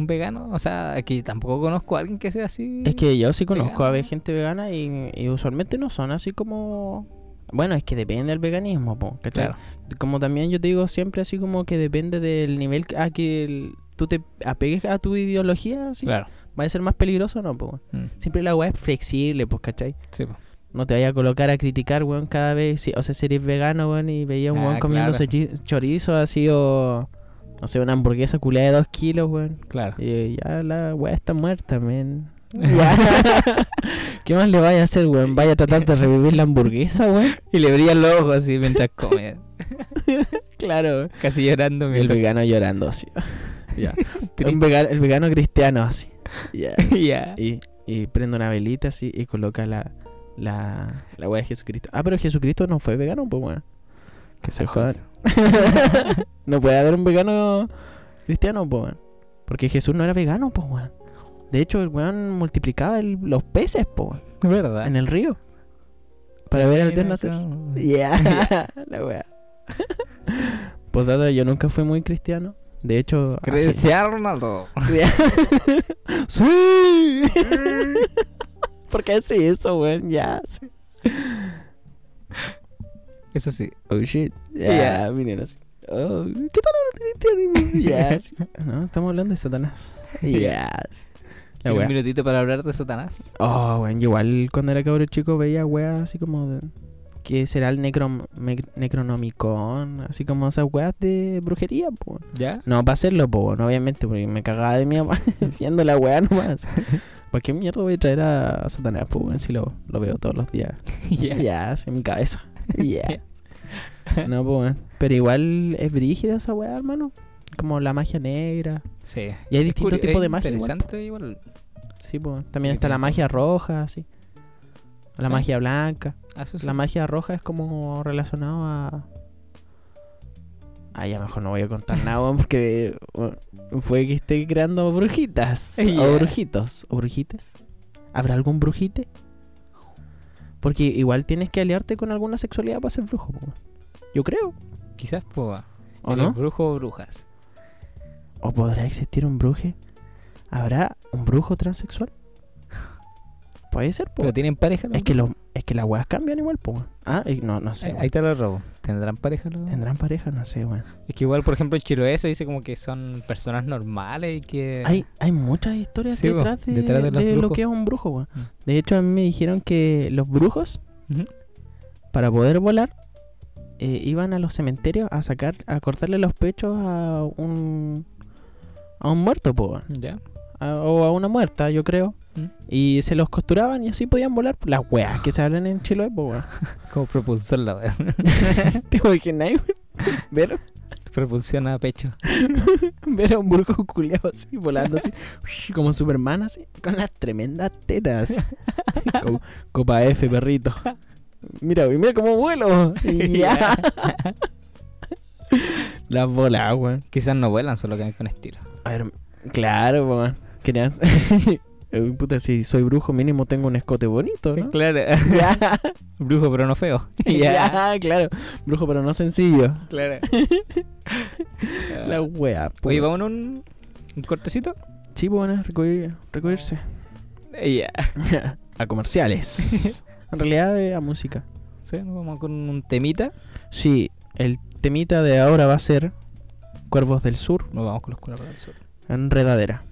un vegano? O sea, aquí tampoco conozco a alguien que sea así. Es que yo sí conozco a Vegano. ver gente vegana y, y usualmente no son así como... Bueno, es que depende del veganismo, po. Claro. Como también yo te digo siempre así como que depende del nivel a que el- tú te apegues a tu ideología, así. Claro. ¿Va a ser más peligroso o no, po? Mm, Siempre la weá es flexible, pues, ¿cachai? sí, po. No te vayas a colocar a criticar, weón, cada vez. Si, o sea, si eres vegano, weón, y veías a un Ah, weón comiéndose chorizo así o... No sé, una hamburguesa culiada de dos kilos, weón. claro. Y ya la weá está muerta, men. ¿Qué más le vaya a hacer, weón? ¿Vaya a tratar de revivir la hamburguesa, weón? Y le brillan los ojos así mientras come. Claro. Casi llorando el mientras... vegano llorando así. Ya. Vegano, el vegano cristiano así. Ya. Ya. Y, y prende una velita así y coloca la, la, la weá de Jesucristo. Ah, pero Jesucristo no fue vegano, pues bueno. Que se jodan. no puede haber un vegano cristiano, pues weón. Porque Jesús no era vegano, pues weón. De hecho, el weón multiplicaba el- los peces, pues weón, ¿Verdad? en el río. Para ver al Dios nacer. Ya, la weá. Pues dada, yo nunca fui muy cristiano. De hecho, hace- Cristiano Ronaldo. sí. ¿Por qué hace eso, weón? Ya. sí. Eso sí. Oh shit. Ya, Ya. miren así. Oh, ¿Qué tal de cristianismo? Ya. No, estamos hablando de Satanás. Ya. La ¿Tienes un wea. minutito para hablar de Satanás? Oh, yo Igual cuando era cabrón chico veía weas así como de. Que será el necrom, Necronomicon, así como esas weas de brujería, pues. ¿Ya? No, para hacerlo, po, no, obviamente, porque me cagaba de miedo viendo la weá nomás. ¿Para qué mierda voy a traer a Satanás, po, si lo, lo veo todos los días? Ya. Así en mi cabeza. Ya. no, po, weón. Pero igual es brígida esa weá, hermano. Como la magia negra. Sí. Y hay distintos tipos de magia. igual, Interesante igual. po. Sí, po. También Sí, está la magia roja, así. La Ah. magia blanca. Ah, sí. La magia roja es como relacionado a. Ah, ya mejor no voy a contar nada, weón, porque weón, fue que esté creando brujitas. Ya. O brujitos. ¿O brujites? ¿Habrá algún brujite? Porque igual tienes que aliarte con alguna sexualidad para ser brujo, po. Yo creo. Quizás pueda. ¿O ¿Eres no? brujo o brujas? ¿O podrá existir un bruje? ¿Habrá un brujo transexual? Puede ser, po. ¿Pero tienen pareja los Es que, los, es que las weas cambian igual, po. Ah, y no, no sé. Eh, weón. Ahí te lo robo. ¿Tendrán pareja los ¿Tendrán pareja? No sé, weón. Es que igual, por ejemplo, en Chiloé se dice como que son personas normales y que... Hay, hay muchas historias Sí, po, detrás, de, detrás de los de lo brujos. que es un brujo, weón. Mm. De hecho, a mí me dijeron que los brujos, Ujú. para poder volar, eh, iban a los cementerios a sacar, a cortarle los pechos a un a un muerto, po, weón. ¿Ya? A- o a una muerta, yo creo. Mm. Y se los costuraban y así podían volar. Las weas que se hablan en Chiloé, po, weón. Como propulsor la wea. ¿Te imaginas? Ver, Propulsión a pecho. ver a un brujo culiado así, volando así, como Superman así, con las tremendas tetas. así. Co- Copa F, perrito. Mira, mira cómo vuelo. Ya. Las bolas, weón. Quizás no vuelan, solo que con estilo. A ver, claro, weón. Querías. Eh, Puta, si soy brujo, mínimo tengo un escote bonito, ¿no? Claro. Brujo, pero no feo. ya, claro. Brujo, pero no sencillo. Claro. La wea. po. Oye, vamos a un, un cortecito. Sí, pues, bueno, recoger- recogerse. Ya. a comerciales. en realidad, eh, a música. Sí, nos vamos con un temita. Sí, el temita de ahora va a ser Cuervos del Sur, Nos vamos con los cuervos del sur. Enredadera.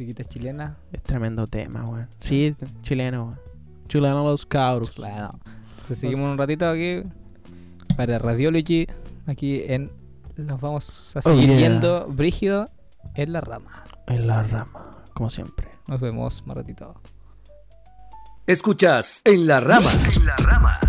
Musiquita chilena. Es tremendo tema, weón. Sí, chileno, weón. Chileno los cabros. Claro. Entonces seguimos un ratito aquí para Radiology. Aquí en. Nos vamos a Oh, seguir yeah. viendo Brígido en la rama. En la rama, como siempre. Nos vemos más ratito. Escuchas En la Rama. En la Rama.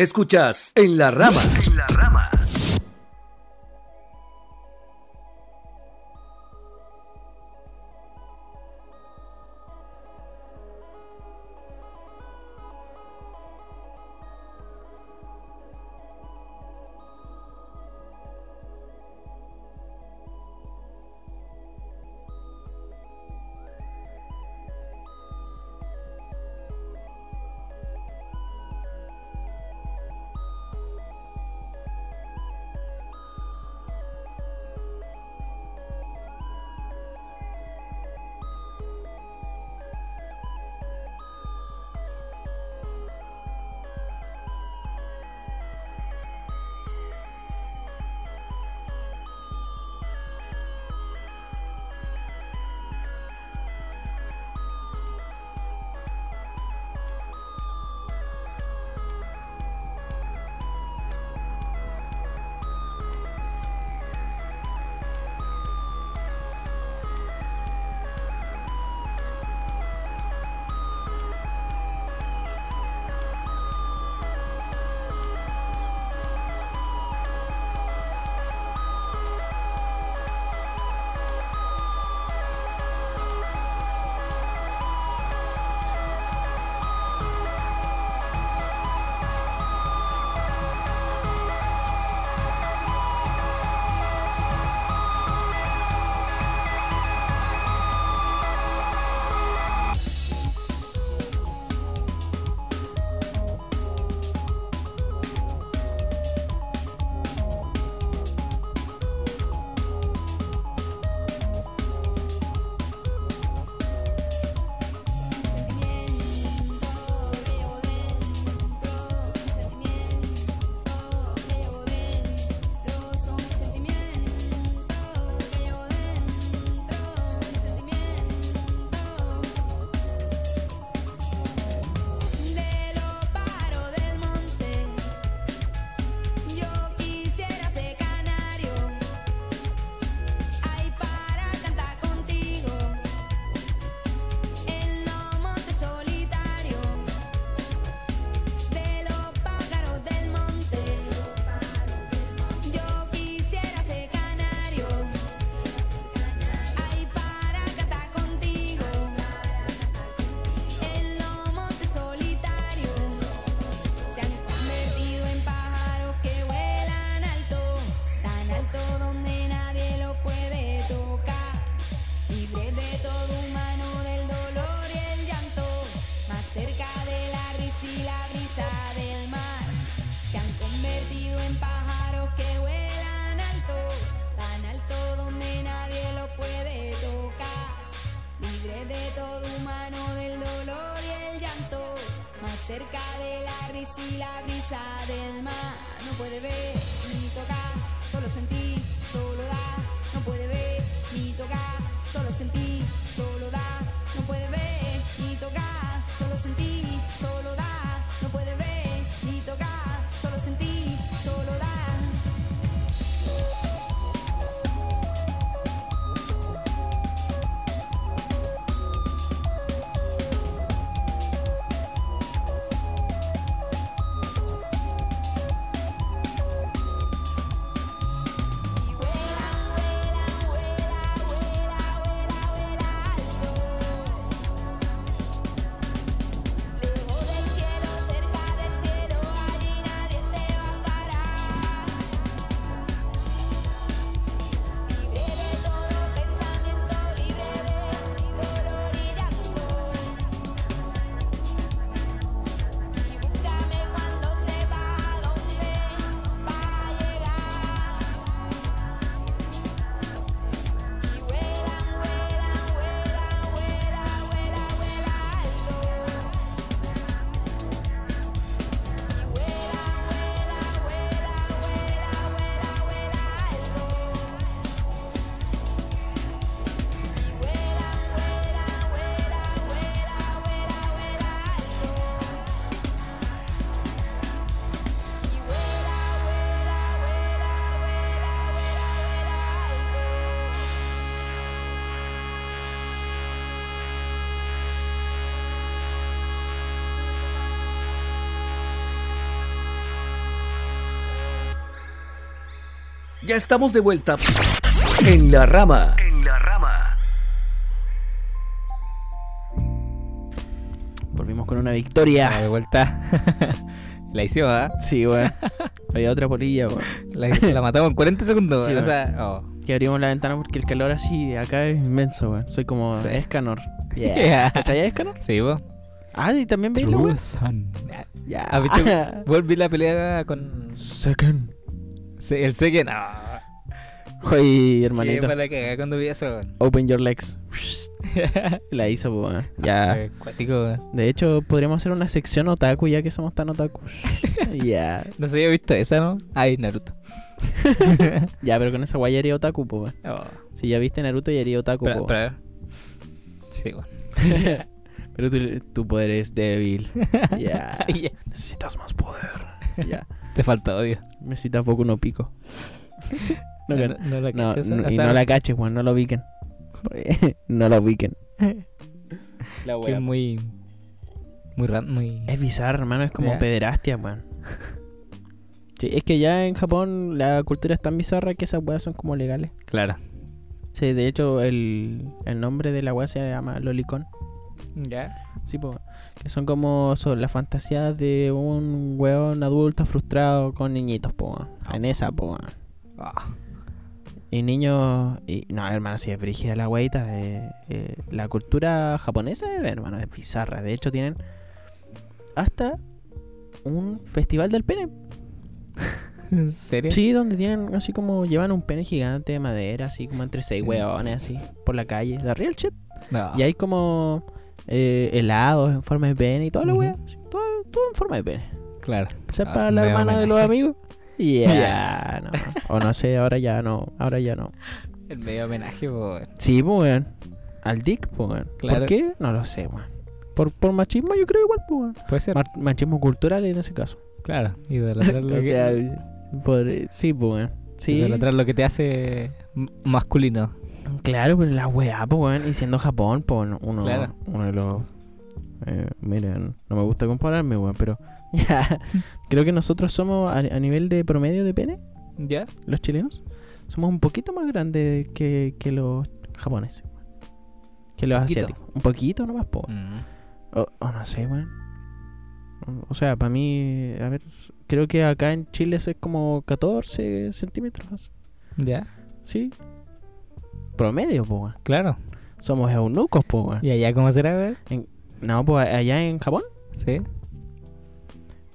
Escuchas En la Rama. No puede ver ni tocar, solo sentir, solo dar. No puede ver ni tocar, solo sentir, solo dar. No puede ver ni tocar, solo sentir. Ya estamos de vuelta en la rama. En la rama. Volvimos con una victoria. de vuelta. la hicimos, ¿ah? Sí, weón. Había otra polilla, weón. La, la matamos en 40 segundos. Sí, o sea, oh. Que abrimos la ventana porque el calor así acá es inmenso, weón. Soy como Sí. Escanor. Yeah. Yeah. ¿Cachai Escanor? Sí, vos. Ah, y también veis la. Ya. Volví la pelea con Second. Se- el Seken. No. Oye, hermanito. para cagar cuando vi eso. Open your legs. La hizo, po, weón. Ya. Weón. De hecho, podríamos hacer una sección otaku ya que somos tan otaku. Ya. No se había visto esa, ¿no? Ay, Naruto. Ya, pero con esa guay ya haría otaku, weón. Oh. Si ya viste Naruto, ya haría otaku, Espera, po. espera. Sí, weón. Pero tu, tu poder es débil. Ya. Ya. Necesitas más poder. Ya. Te falta odio. Necesitas Boku no pico. No, No, no, la no, cachas, no, y la caches, weón. No lo ubiquen. no lo ubiquen. La que es muy. Muy ran, muy. Es bizarro, hermano. Es como pederastia, weón. Sí, es que ya en Japón la cultura es tan bizarra que esas weas son como legales. Claro. Sí, de hecho, el, el nombre de la wea se llama Lolicon. Ya. Sí, po. Que son como son las fantasías de un weón adulto frustrado con niñitos, po. weón. En esa, po. weón. Ah. Y niños. Y, no, hermano, si es brígida la weita. eh, eh, la cultura japonesa, hermano, es bizarra. De hecho, tienen hasta un festival del pene. ¿En serio? Sí, donde tienen así como llevan un pene gigante de madera, así como entre seis weones, así, por la calle. De real shit. No. Y hay como eh, helados en forma de pene y toda la wea. así, todo, todo en forma de pene. Claro. O sea, Ah, para la hermana de los amigos. Ya, Ya. no. O no sé, ahora ya no. Ahora ya no. El medio homenaje, weón. Sí, pues, weón. Al Dick, pues, weón. Claro. ¿Por qué? No lo sé, weón. Por, por machismo, yo creo igual, pues, weón. Puede ser. Mar- machismo cultural en ese caso. Claro. Idolatrar lo o que. sea, por, sí, pues, weón. Sí. Idolatrar lo que te hace masculino. Claro, pero la weá, pues, weón. Y siendo Japón, pues, uno, Claro. uno de los. Eh, miren, no me gusta compararme, weón, pero. Creo que nosotros somos, a, a nivel de promedio de pene, ¿Ya? los chilenos, somos un poquito más grandes que, que los japoneses. weón. Que los Poquito. asiáticos. Un poquito nomás, po. Mm. O, o no sé, weón. O sea, para mí, a ver, creo que acá en Chile eso es como 14 centímetros. ¿Ya? ¿Sí? Promedio, po, weón. Claro. Somos eunucos, po, weón. ¿Y allá cómo será, weón? No, pues allá en Japón, Sí.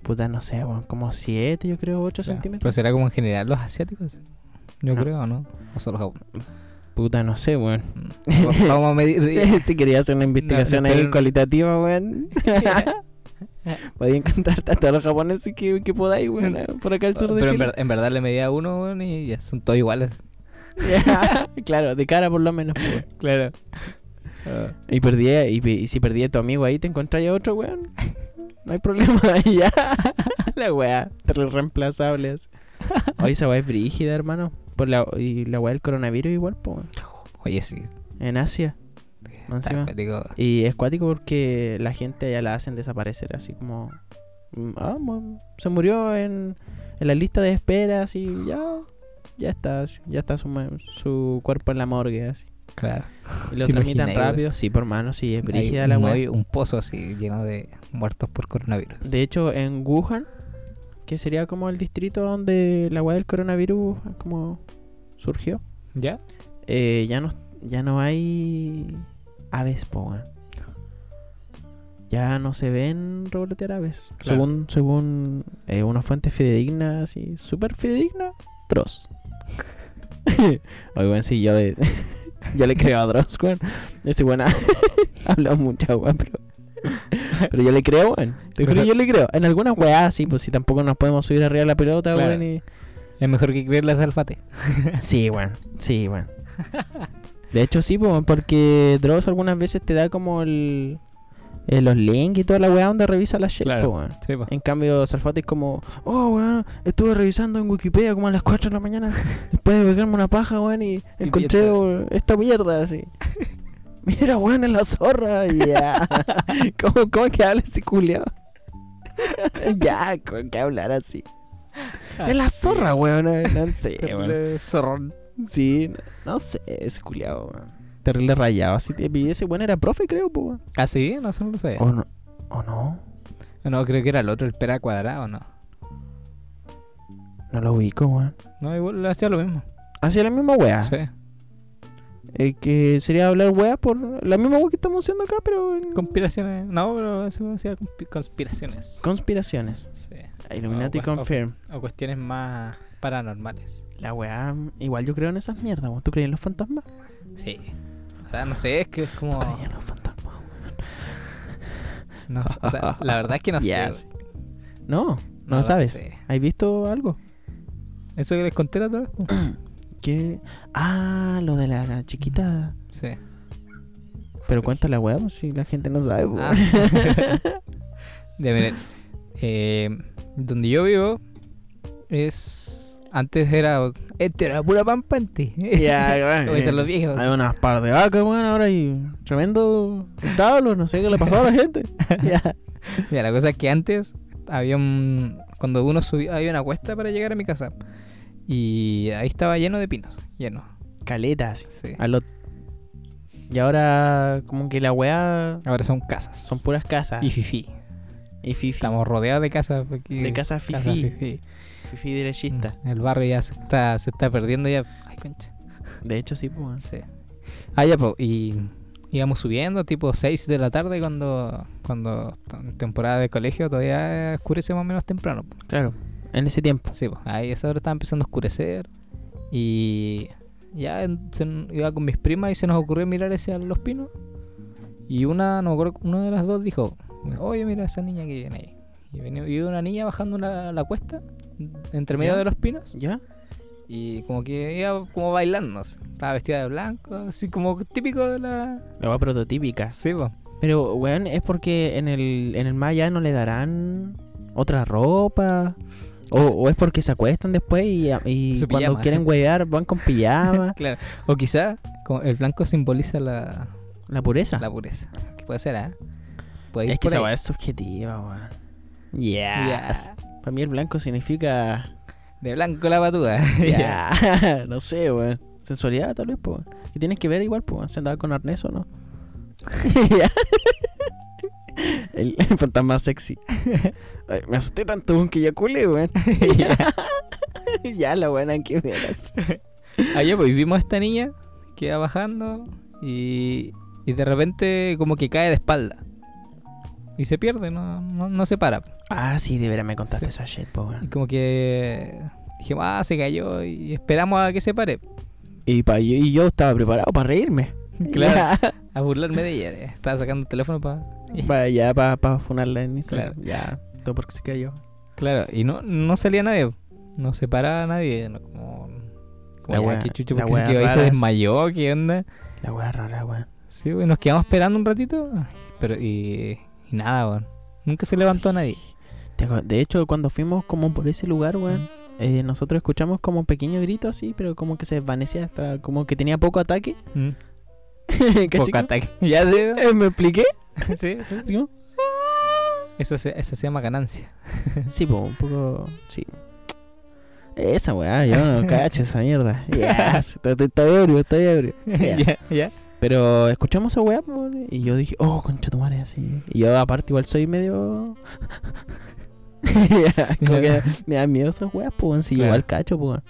puta, no sé, weón, como 7, yo creo, 8 Claro. Pero centímetros. será como en general los asiáticos. Yo No. creo, ¿no? O solo Japón. Puta, no sé, weón. Mm. Vamos a medir. Sí, si quería hacer una investigación no, ahí pero- cualitativa, weón. Podía encontrar tanto a los japoneses que, que podáis, weón, por acá al sur de Pero en, ver- en verdad le medía uno, weón, y ya son todos iguales. claro, de cara por lo menos, pues. Claro. Y perdí, y, si perdí a tu amigo ahí, te encontrás a otro, weón. No hay problema, ahí ya. la weá, re- reemplazable. así. Oye, esa weá es brígida, hermano. Por la, y la weá del coronavirus igual, pues, weón. Oye, sí. En Asia. Está. Y es cuático porque la gente ya la hacen desaparecer, así como. mm, Ah, se murió en, en la lista de espera, así, ya. Ya está, ya está su, su cuerpo en la morgue, así. Claro. Y lo ¿Te tramitan imaginas, rápido, sí, por mano, sí, es brígida la hoyo- un pozo así lleno de muertos por coronavirus. De hecho, en Wuhan, que sería como el distrito donde la weá del coronavirus como surgió, ¿Ya? eh, ya no ya no hay aves, po. Ya no se ven revolotear aves. Claro. Según, según eh, una fuente fidedigna, así, súper fidedigna, Dross. Oye, weón, sí, yo, de- yo le creo a Dross, weón. Ese weón ha hablado mucha weón, pero... Pero yo le creo, weón. Te juro, yo le creo. En algunas weas, sí, pues si tampoco nos podemos subir arriba de la pelota, Claro. weón. Y... Es mejor que creerle a Salfate. Sí, weón. Sí, weón. De hecho, sí, po, porque Dross algunas veces te da como el, eh, los links y toda la weá donde revisa la shit, Claro. po, weón. Sí, po. En cambio, Salfate es como, oh, weón, estuve revisando en Wikipedia como a las 4 de la mañana después de pegarme una paja, weón, y encontré mierda. esta mierda, así. Mira, weón, en la zorra, ya. ¿Cómo, ¿Cómo que habla ese culiao? ya, ¿cómo que hablar así? Es la zorra, weón. No, no sé, weón. Zorrón. Sí, no, no sé, ese culiado, weón. Terrible rayado. Así te pillé ese weón era profe, creo, po. Ah, sí, no, eso no lo sabía. O no. O no. No, creo que era el otro, el pera cuadrado, ¿no? No lo ubico, weón. No, igual hacía lo mismo. Hacía la misma weá. Sí. Eh, que sería hablar weá por la misma weá que estamos haciendo acá, pero en Conspiraciones. No, pero eso conspi- conspiraciones. conspiraciones. Sí. Illuminati O confirm. O cuestiones más paranormales. La weá, igual yo creo en esas mierdas. ¿Tú crees en los fantasmas? Sí. No sé, es que es ¿Tú como. No, o sea, la verdad es que no sé. No, no, No sabes. sé. ¿Has visto algo? Eso que les conté la otra vez. pues. ¿Qué? Ah, lo de la chiquita. Sí. Pero cuenta la weá, pues, si la gente no sabe, pues. Ah. Ya, miren, eh, donde yo vivo es. Antes era. Este era pura pampante. Ya, weón. Como dicen los viejos. Hay unas par de vacas, weón, ahora hay tremendo establo, no sé qué le pasó a la gente. ya. Mira, la cosa es que antes había un. Cuando uno subía, había una cuesta para llegar a mi casa. Y ahí estaba lleno de pinos. Lleno. Caletas. Sí. A lo- Y ahora, como que la weá Ahora son casas. son puras casas. Y fifi. Y fifi. Estamos rodeados de casas. De casas Casas fifí. fifí. Fifi derechista. Mm, El barrio ya se está, se está perdiendo ya. Ay, concha. De hecho, sí, pues. Sí. Ah, ya, pues. Y íbamos subiendo, tipo 6 de la tarde, cuando cuando en temporada de colegio todavía oscurece más o menos temprano. po. Claro. En ese tiempo. Sí, pues. Ahí esa hora estaba empezando a oscurecer. Y ya en- se iba con mis primas y se nos ocurrió mirar hacia los pinos. Y una, no me acuerdo, una de las dos dijo: Oye, mira esa niña que viene ahí. Y venía y una niña bajando la, la cuesta, entre medio ¿Ya? de los pinos. ¿Ya? Y como que iba como bailando. así. Estaba vestida de blanco, así como típico de la. La weá prototípica. Sí. Pero, weón, es porque en el, en el Maya no le darán otra ropa. O, o es porque se acuestan después y, cuando pijama. quieren huevear van con pijama. Claro. O quizá como el blanco simboliza la, la pureza. la pureza. Que puede ser. Puede ir es que esa es subjetiva, weón. Yeah. Para mí el blanco significa. De blanco la patúa. Ya. no sé, weón. Sensualidad, tal vez, pues. Que tienes que ver igual, pues. Si andaba con arnés o no. El, el fantasma sexy. Ay, me asusté tanto, weón, que ya culé, weón. ya. la buena que veas. Ayer pues vimos a esta niña que va bajando y, y de repente como que cae de espalda. Y se pierde, no, no, no se para. Ah, sí, de veras me contaste Sí. esa shit, po, Y como que dijimos, ah, se cayó y esperamos a que se pare. Y, pa- y- y yo estaba preparado para reírme. Claro. A burlarme de ella. eh. Estaba sacando el teléfono para... Para ya, para pa funarla en Instagram. Claro. Ya, todo porque se cayó. Claro, y no, no salía nadie. No se paraba nadie. no, como, como La wea- qué chucho, la porque se wea quedó ahí, se desmayó, ¿qué onda? La weá rara, weón. Sí, güey, nos quedamos esperando un ratito. Pero, y nada, weón. Nunca se levantó nadie. De hecho, cuando fuimos como por ese lugar, weón, eh, nosotros escuchamos como un pequeño grito así, pero como que se desvanecía hasta como que tenía poco ataque. Mm. Poco ataque. Ya sí, Eh, ¿Me expliqué? sí, sí. Así como, Eso se, eso se llama ganancia. Sí, po, un poco. Sí. Esa weá, yo no cacho esa mierda. Ya, estoy, estoy- estoy ebrio, estoy ebrio. Ya. ya, ya. Pero escuchamos esa weá, y yo dije, oh, concha tu madre, así. Y yo, aparte, igual soy medio. Como que me da miedo esas weas, pues, si Claro. igual cacho, pues.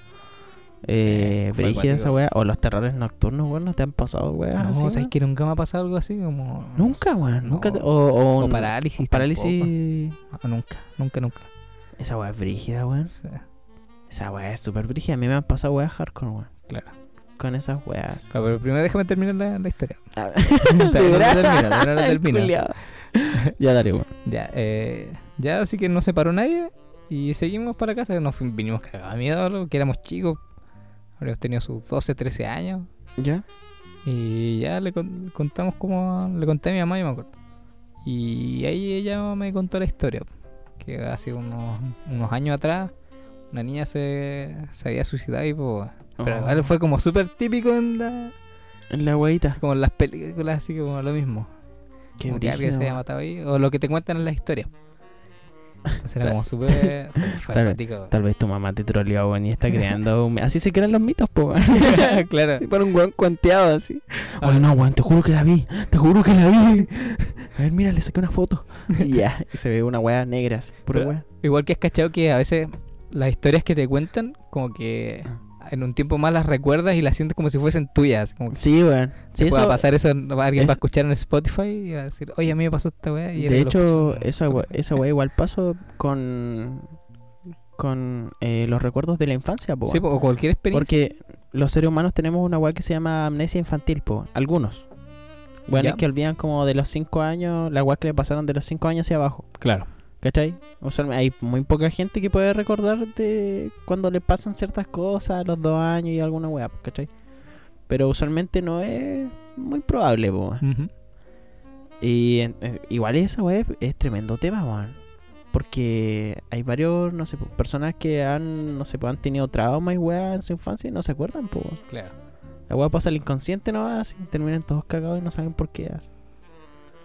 Eh, fue brígida esa wea. O los terrores nocturnos, weón, ¿no te han pasado, weas? No, así, ¿sabes weón? que nunca me ha pasado algo así? Como... Nunca, weón. Nunca. No. te- o, o, O parálisis. parálisis. tampoco. No, nunca, nunca, nunca. Esa wea es brígida, weón. Sí, Esa wea es súper brígida. A mí me han pasado weas hardcore, weón. claro. Con esas weas. Claro, pero primero déjame terminar la, la historia. Ah, no la verdad? termino, todavía no la termino. Culiao. ya, dale, weón. Ya, eh, ya así que no se paró nadie y seguimos para casa. Nos fuimos- vinimos cagados miedo, que éramos chicos. Habríamos tenido sus 12, 13 años. ¿Ya? Y ya le con- contamos como le conté a mi mamá, yo me acuerdo. Y ahí ella me contó la historia. Que hace unos, unos años atrás una niña se, se había suicidado y pues... Pero Oh. igual fue como súper típico en la... En la así como en las películas, así como lo mismo. Qué Como que alguien se haya matado ahí. O lo que te cuentan en las historias. Entonces era como súper fanático. Tal vez tu mamá te troleó, weón, y está creando. un- Así se crean los mitos, po, claro. Y Para un weón cuenteado así. Ah. Oye, no, weón, te juro que la vi. Te juro que la vi. A ver, mira, le saqué una foto. Y ya, y se ve una weá negra así. Pura Pero-. Igual que has cachado que a veces las historias que te cuentan, como que en un tiempo más las recuerdas y las sientes como si fuesen tuyas. Como Sí, weón. se Sí, pueda pasar eso, alguien es- va a escuchar en Spotify y va a decir, oye, a mí me pasó esta weá. Y De hecho, esa weá, Spotify. esa weá igual pasó con. con eh, los recuerdos de la infancia, po. Sí, o cualquier experiencia. Porque los seres humanos tenemos una weá que se llama amnesia infantil, po. Algunos. Bueno, es que olvidan como de los 5 años, la weá que le pasaron de los 5 años hacia abajo. Claro. ¿Cachai? Usualmente hay muy poca gente que puede recordar de cuando le pasan ciertas cosas a los 2 años y alguna weá, ¿cachai? Pero usualmente no es muy probable, po. Y en- eh, igual esa weá es, tremendo tema, weón. Porque hay varios, no sé, personas que han, no sé, han tenido traumas y weá en su infancia y no se acuerdan, po. weón. Claro. La weá pasa al inconsciente nomás y terminan todos cagados y no saben por qué. así.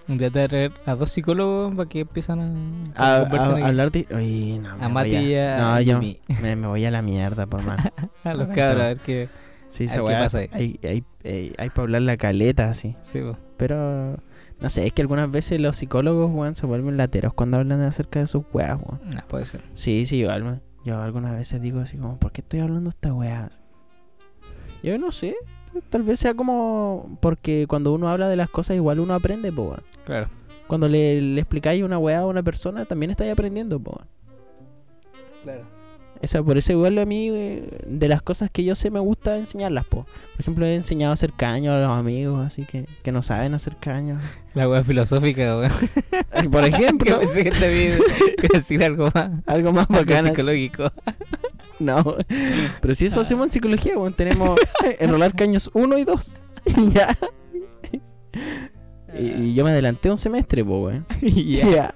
Un día te traer a dos psicólogos para que empiezan a, A, a conversar a- aquí. hablar de. Uy, no, me a Mati y a, No, yo mí. me, me voy a la mierda, por más. A los cabros, a ver qué. Sí, A ver qué pasa ahí. Hay, hay, hay, hay para hablar la caleta, así. Sí, po. Pero. No sé, es que algunas veces los psicólogos, weón, se vuelven lateros cuando hablan acerca de sus weas, weón. No, puede ser. Sí, sí, me- yo algunas veces digo así como, ¿por qué estoy hablando de estas weas? Yo no sé, tal vez sea como porque cuando uno habla de las cosas igual uno aprende, po, weón. Claro. Cuando le, le explicáis una wea a una persona también estáis aprendiendo, po. weón. Claro. Por eso igual a mí, eh, de las cosas que yo sé, me gusta enseñarlas, po. Por ejemplo, he enseñado a hacer caño a los amigos, así que, que no saben hacer caño. La weá filosófica, weón. Por ejemplo, Que decir algo más. algo más bacán. así. psicológico. No, pero si eso hacemos en psicología, weón, tenemos enrolar caños 1 y 2. Y ya. Y, y yo me adelanté un semestre, po, weón. Ya.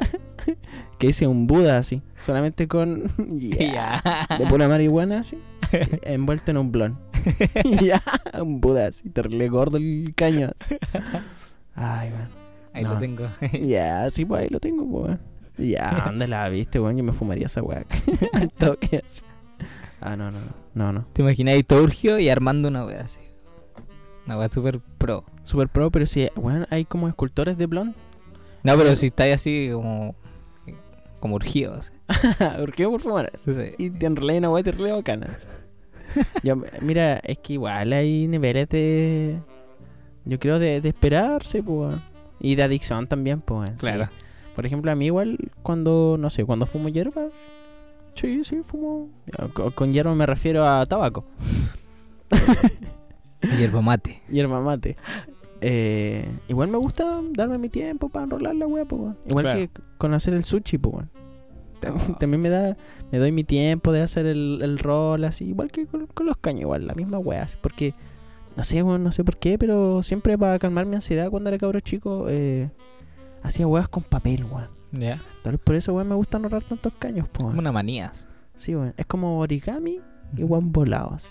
Que hice un Buda así, solamente con. ya, Ya. De pura marihuana así, envuelto en un blon. ya, un Buda así, terrible gordo el caño. así. Ay, weón. Ahí No. lo tengo. Ya, sí, pues ahí lo tengo, po, weón. Ya, ¿dónde la viste, weón? Yo me fumaría esa weá. Al toque así. Ah, no, no, no. No, no. ¿Te imaginas ahí Turgio y armando una weá así? Una weá super pro. Super pro, pero si, weón, hay como escultores de blond. No, pero si estáis así como. como urgidos. ¿Por qué por fumar eso? Sí, sí. Y te enrolé una bacanas. Yo, mira, es que igual hay niveles de. Yo creo de, de esperarse, pues. Y de adicción también, pues. sí. Claro. Por ejemplo, a mí igual cuando, no sé, cuando fumo hierba. Sí, sí, fumo. Con hierba me refiero a tabaco. Hierba mate. Hierba mate. Eh, igual me gusta darme mi tiempo para enrolar la pues. weón. Igual Claro. que con hacer el sushi, pues. weón. Oh. También me da, me doy mi tiempo de hacer el, el rol así, igual que con, con los caños, igual, la misma weá, así, porque no sé, weón, no sé por qué, pero siempre para calmar mi ansiedad cuando era cabro chico, eh, hacía weas con papel, weón. Ya. Tal vez por eso, weón, me gusta enrolar tantos caños, pues. Como una manías. Sí, weón, es como origami y weón volado, así.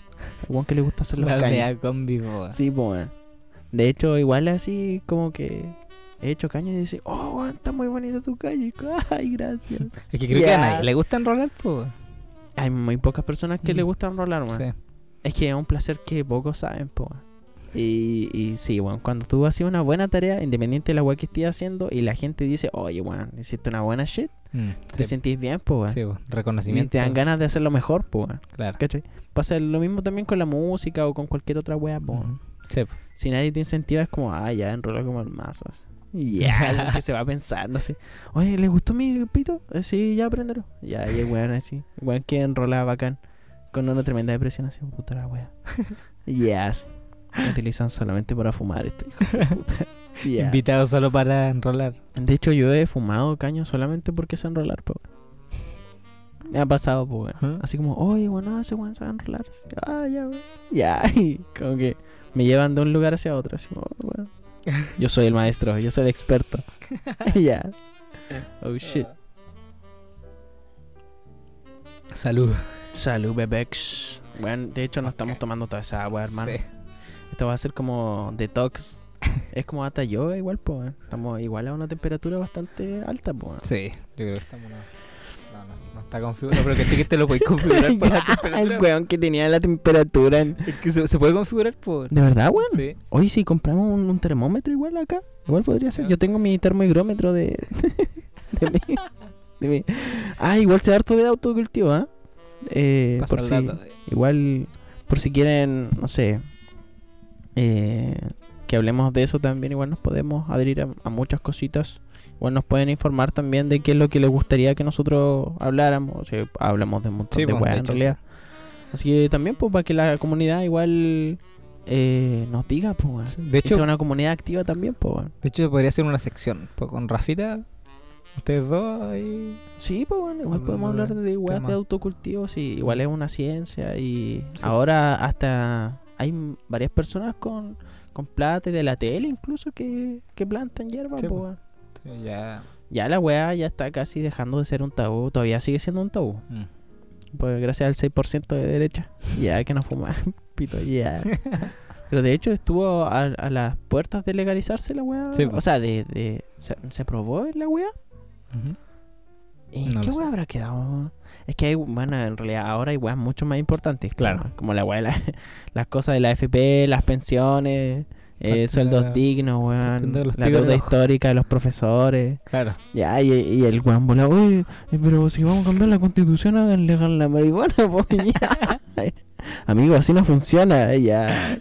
El weón que le gusta hacer los La caños. combi, po, weón. Sí, weón. De hecho, igual así como que he hecho caño y dice, oh, weón, está muy bonito tu caño. Ay, gracias. Es que creo que a nadie le gusta enrolar, pues. Hay muy pocas personas que Mm. le gustan enrolar, weón. Sí. Es que es un placer que pocos saben, pues. Y, y sí, weón, cuando tú haces una buena tarea, independiente de la weá que estés haciendo, y la gente dice, oye, weón, hiciste una buena shit, Mm, te sí, sentís bien, pues, weón. sí, po. y reconocimiento. te dan ganas de hacerlo mejor, pues. Claro. ¿Cachai? Pasa lo mismo también con la música o con cualquier otra weá, pues. Ujú. Sí. Si nadie te incentiva, es como, ah, ya, enrola como el mazo. así. Ya, que se va pensando así. Oye, ¿le gustó mi pito? Eh, sí, ya aprenderlo. Ya, y el weón así. Weón que enrola bacán. Con una tremenda depresión así, puta la wea. Ya, así. Me utilizan solamente para fumar esto, hijo de puta. Ya. Invitado solo para enrolar. De hecho, yo he fumado caño solamente porque sé enrolar, po. Me ha pasado, po. Así como, oye, bueno, ese weón sabe enrolar. Así, ah, ya, weón. Ya, y como que me llevan de un lugar hacia otro. Así, oh, weón. Yo soy el maestro, yo soy el experto. ya. Oh, shit. Salud. Salud, bebex. Bueno, de hecho, no estamos tomando toda esa agua, hermano. Sí. Esto va a ser como detox. es como hasta yo, igual, po. weón. Estamos igual a una temperatura bastante alta, po. weón. Sí, yo creo que estamos No, no, no está configurado, pero que sí que te lo podéis configurar la el weón que tenía la temperatura. en- Es que se, se puede configurar por. ¿De verdad, weón? Sí. Hoy si compramos un, un termómetro igual acá, igual podría ser. Yo tengo mi termohigrómetro de. de mi. De mi. Ah, igual se da harto de autocultivo, ¿ah? Eh, por si, dato. igual, por si quieren, no sé, eh, que hablemos de eso también, igual nos podemos adherir a, a muchas cositas. Igual nos pueden informar también de qué es lo que les gustaría que nosotros habláramos. O sea, hablamos de un montón Sí, de pues, weas en realidad. Así que también, pues, para que la comunidad igual eh, nos diga, pues. Sí, De hecho, una comunidad activa también, pues, de hecho, podría ser una sección. Pues con Rafita, ustedes dos ahí. Sí, pues, bueno, igual podemos hablar de weas de autocultivo, sí, igual es una ciencia y Sí. ahora hasta hay varias personas con, con plata y de la tele incluso que, que plantan hierba, Sí, po. weón. Sí, ya. Ya la wea ya está casi dejando de ser un tabú, todavía sigue siendo un tabú, Mm. pues gracias al 6% de derecha, ya que no fuma pito, ya. Pero de hecho estuvo a, a las puertas de legalizarse la wea, Sí, o sea, de, de se, se aprobó la. ¿Y No qué weá habrá quedado? Es que hay, bueno, en realidad ahora hay weas mucho más importantes. Claro. Como, como la la- las cosas de la FP, las pensiones, eh, sueldos dignos, weón. La deuda histórica de los profesores. Claro. Ya, y, y el weón volado, oye, eh, pero si vamos a cambiar la constitución, hagan legal la marihuana, pues ya. Amigo, así no funciona, ya.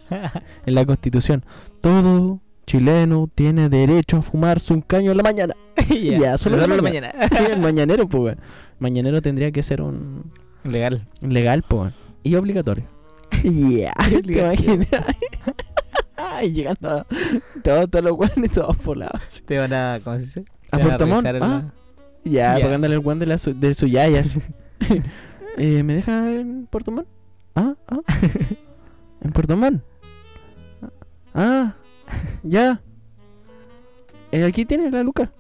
En la constitución, todo chileno tiene derecho a fumarse un caño en la mañana. Ya, solo en la mañana. mañana. el mañanero, pues, weón. Mañanero tendría que ser un Legal. legal, pues. Y obligatorio. Yeah, ¿te imaginas? y llegando a todos, todos los weones, todos volados. Te van a. ¿Cómo se dice? ¿A Puerto Montt? Ah, la- ya, Ya. pagándole el weón de, la su- de su yaya. así. eh, ¿Me deja en Puerto Montt? Ah, ah. ¿En Puerto Montt? Ah, ya. Eh, aquí tiene la luca.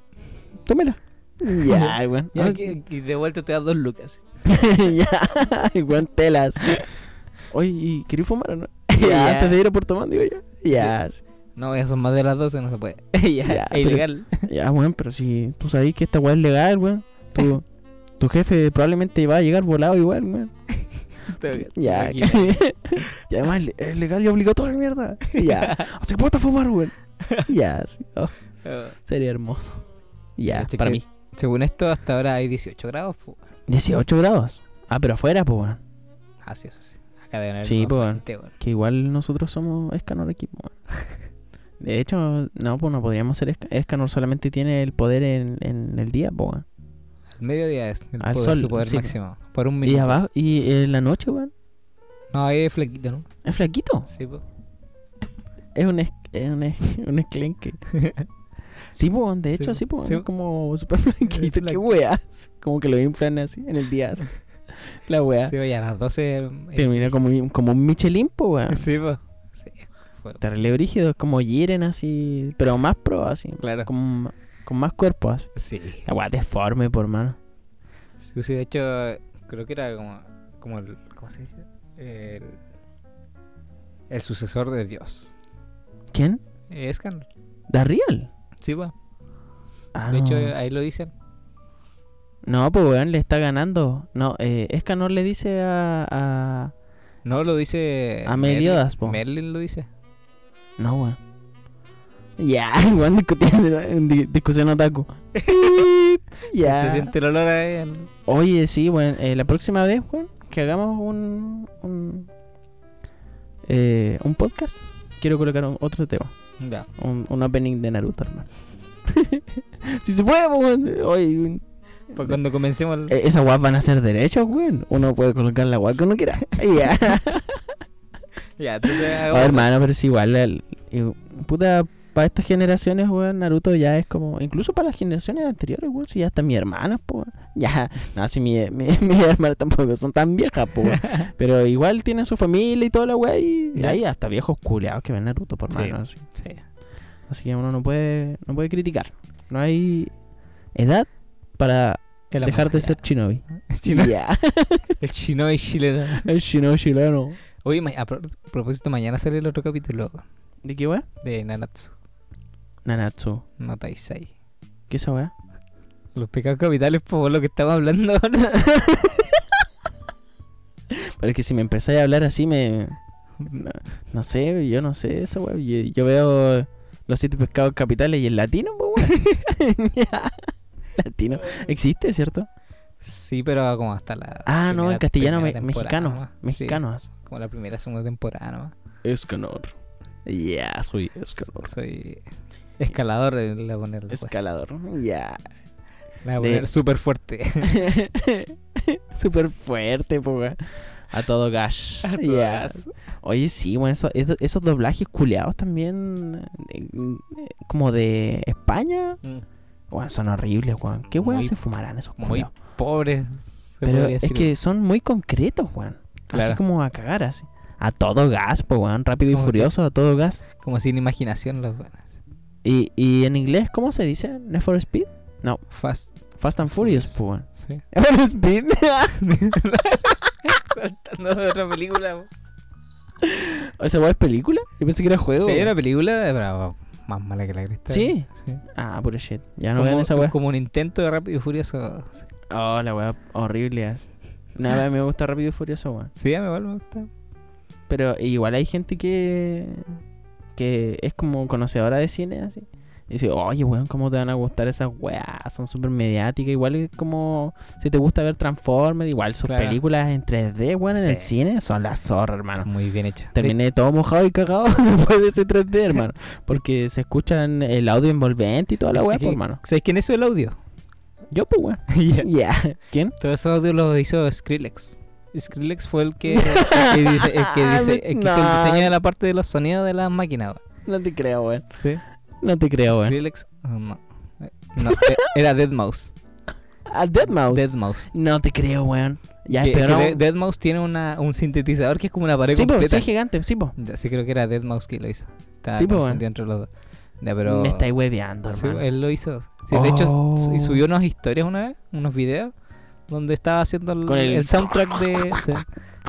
Tómela. Ya, weón. Ya, Ah, aquí- aquí de vuelta te das dos lucas. ya, weón telas. Oye, ¿y fumar o no? Ya, Ya. antes de ir a Puerto Montt, digo yo. Ya, sí. No, ya son más de las 12, no se puede. ya, Ya, es pero- ilegal. ya, weón, pero si tú sabes que esta weá es legal, weón. Tu, tu jefe probablemente va a llegar volado igual, weón. Ya, Aquí. y además es legal y obligatorio, mierda. Ya, así que puedes fumar, weón. Ya, sí. Oh, Oh, sería hermoso. Ya, para mí. Según esto, hasta ahora hay 18 grados. Pues. 18 grados. Ah, pero afuera, pues, weón. Ah, sí, eso sí. Acá deben haber Sí, pues. Que igual nosotros somos Escanor equipo. weón. De hecho, no, pues no podríamos ser Esca- Escanor, solamente tiene el poder en, en el día, pues. weón. Mediodía es el Al poder, sol, su poder sí, máximo. Por un Y minuto. abajo, y en la noche, weón. No, ahí es flequito, ¿no? Es flaquito. Sí, pues. Es un, es, es un, es un esclenque. Sí, pues, de hecho, Sí, sí, sí. es como súper flaquito. Qué flaquito. weas. Como que lo inflan así en el día. así. La wea. Sí, oye, a las 12. eh, Termina como, un- como un Michelin, pues, weón. Sí, pues. Sí, Terrible brígido, es como Jiren así, pero más pro, así. Claro. Con, con más cuerpo, así. Sí. La wea deforme, por mano. Sí, de hecho, creo que era como, como el. ¿Cómo se dice? El, el sucesor de Dios. ¿Quién? Es Can. ¿Darriel? Sí, pues. Ah, De no. hecho, ahí lo dicen. No, pues weón, le está ganando. No, eh, Escanor le dice a, a. No, lo dice. A Merlin- Meliodas, po. Merlin lo dice. No, weón. Ya, di- discusión otaku. ya. Se siente el olor ahí. en- Oye, sí, weón, eh, la próxima vez, weón, que hagamos un. un, eh, un podcast, quiero colocar un- otro tema. Ya. Un, un opening de Naruto, hermano. si se puede, pues, weón. Oye, weón. Pues cuando comencemos. el- Eh, Esas guas van a ser derechos, weón. Uno puede colocar la guas que uno quiera. Ya. Ya, A ver, eso. hermano, pero es igual. el- y- puta, para estas generaciones, weón, Naruto ya es como. Incluso para las generaciones anteriores, weón, si ya están mis hermanas, pues. Ya, no, si mi- mi- mis hermanas tampoco son tan viejas, pues. pero igual tienen su familia y toda la weá. Y, y hay hasta viejos culeados que ven Naruto, por Sí. mano. Así. Sí. Así que uno no puede, no puede criticar. No hay edad para El dejar de ser shinobi. Chino- Ya. El shinobi chileno. El shinobi chileno. Oye, a pro- propósito, mañana sale el otro capítulo ¿De qué weá? de Nanatsu Nanatsu. no Taisai. ¿Qué es esa weá? Los pecados capitales, por lo que estamos hablando ahora. Pero es que si me empezáis a hablar así, me. No, no sé, yo no sé esa weá. Yo, yo veo los siete pescados capitales y el latino, pues. Latino. Existe, ¿cierto? Sí, pero como hasta la. Ah, no, en castellano me- mexicano. nomás. Sí, Mexicanos. como la primera, segunda temporada nomás. Escanor. Ya, soy escalador. Soy escalador, eh, le voy a poner. después. Escalador. Ya. Voy a de- poner súper fuerte. Súper fuerte, weón. A todo gas. A todo Ya. gas. Oye, sí, bueno, eso- esos, esos doblajes culeados también, eh, eh, como de España, weón, son horribles, weón. ¿Qué weón Muy- se fumarán esos Muy culeados? pobre. se Pero es que son muy concretos, weón. Así como a cagar, así. A todo gas, pues, weón. Rápido y Como furioso, a todo gas. Como sin imaginación los buenos. Y, y en inglés, ¿cómo se dice? ¿Need for Speed? Fast. Fast and Furious, pues, weón. Sí. ¿Need for Speed? Saltando de otra película. ¿Esa weón es película? Yo pensé que era juego. Sí, una película, pero más mala que la cresta. ¿Sí? Sí. Ah, puro shit. Ya no vean esa weá. como un intento de rápido y furioso. Oh, la weá horrible. Nada, me gusta Rápido y Furioso, weón. Sí, a mí igual me gusta. Pero igual hay gente que que es como conocedora de cine, así. Y dice, oye, weón, ¿cómo te van a gustar esas weas? Son súper mediáticas. Igual es como si te gusta ver Transformers, igual sus Claro. películas en 3D, weón, en el cine son la zorra, hermano. Muy bien hecho. Terminé todo mojado y cagado después de ese 3D, hermano. Porque se escuchan el audio envolvente y toda la pues, hermano. ¿Sabes quién hizo el audio? Yo, pues, weón. Ya. Ya. ¿Quién? Todo ese audio lo hizo Skrillex. Skrillex fue el que, el que, dice, el que, dice- el que hizo el diseño de la parte de los sonidos de las máquinas. No te creo, weón. Sí. No te creo, weón. Skrillex. oh, no. No, eh, era Deadmau5. A Deadmau5. Deadmau5. No te creo, weón. Ya, que, pero que no. De- Deadmau5 tiene una, un sintetizador que es como una pared Sí, completa. sí, gigante, sí, po. Sí, creo que era Deadmau5 que lo hizo. Estaba Sí, confundido entre los dos. Ya, pero... Me estáis hueveando, Sí, hermano. él lo hizo. Sí, De hecho, Oh. subió unas historias una vez, unos videos, donde estaba haciendo el, Con el- el soundtrack de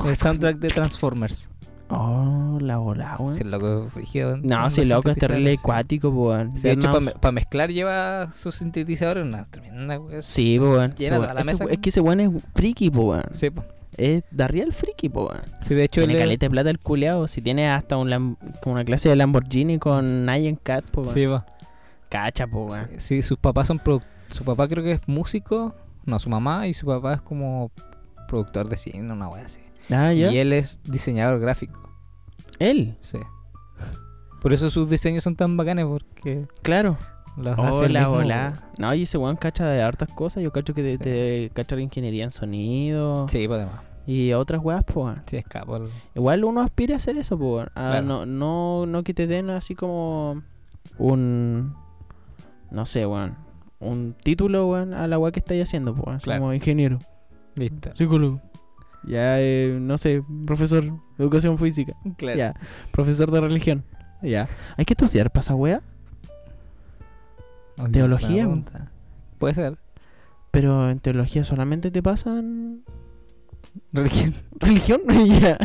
el soundtrack de Transformers. Oh, la bola, weón. Sí, el loco frígido. no, si loco, es terrible acuático, weón. Sí, de hecho, Deadmau5. para mezclar lleva su sintetizador en una tremenda wea. Sí, weón. Weón- Es que ese weón es friki, po, weón. Sí, po. Es da real friki, po, weón. Sí, de hecho, Tiene es- caleta de plata el culeado. Si tiene hasta un Lam- como una clase de Lamborghini con Nyan Cat, weón. Sí, po. Cacha, weón. Sí, sí, sus papás son produ- Su papá creo que es músico. No, su mamá y su papá es como productor de cine, una wea así. Ah, ya. Y él es diseñador gráfico. Él, Sí. Por eso sus diseños son tan bacanes porque claro. los Hola, mismo, hola. No, y ese weón cacha de hartas cosas. Yo cacho que de, Sí. cacha de ingeniería en sonido. Sí, pues además. Y otras weas, weón. Sí, escapo. el- Igual uno aspira a hacer eso, po, weón. A Claro. no, no, no que te den así como un. No sé, weón. Un título, weón, a la wea que estáis haciendo, weón. Claro. Como ingeniero, Listo. psicólogo. Ya, eh, no sé, profesor de educación física. Claro. Ya, profesor de religión. Ya. Hay que estudiar para esa Teología. Puede ser. pero en teología solamente te pasan Religión. religión. ya.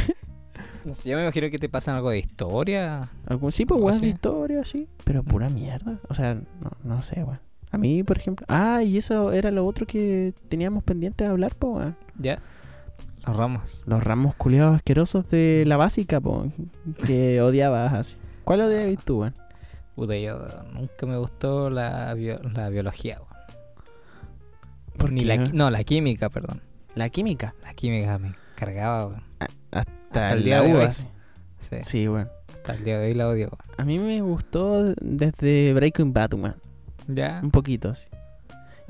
No sé, yo me imagino que te pasan algo de historia. Algún sí, pues weas de historia, sí. Pero pura mierda. O sea, no, no sé, weón. A mí, por ejemplo. Ah, y eso era lo otro que teníamos pendiente de hablar, po, weón. Ya. Los ramos. Los ramos culiados asquerosos de la básica, po. Que odiabas así. ¿Cuál odiabas tú, weón? Puta, yo nunca me gustó la, bio- la biología. weón. ¿Por Ni qué? la, no, la química, perdón. La química. La química me cargaba, weón. Hasta, Hasta el día de hoy. Sí, Sí, weón. hasta el día de hoy la odio, weón. A mí me gustó desde Breaking Bad, weón. Ya. Un poquito, así.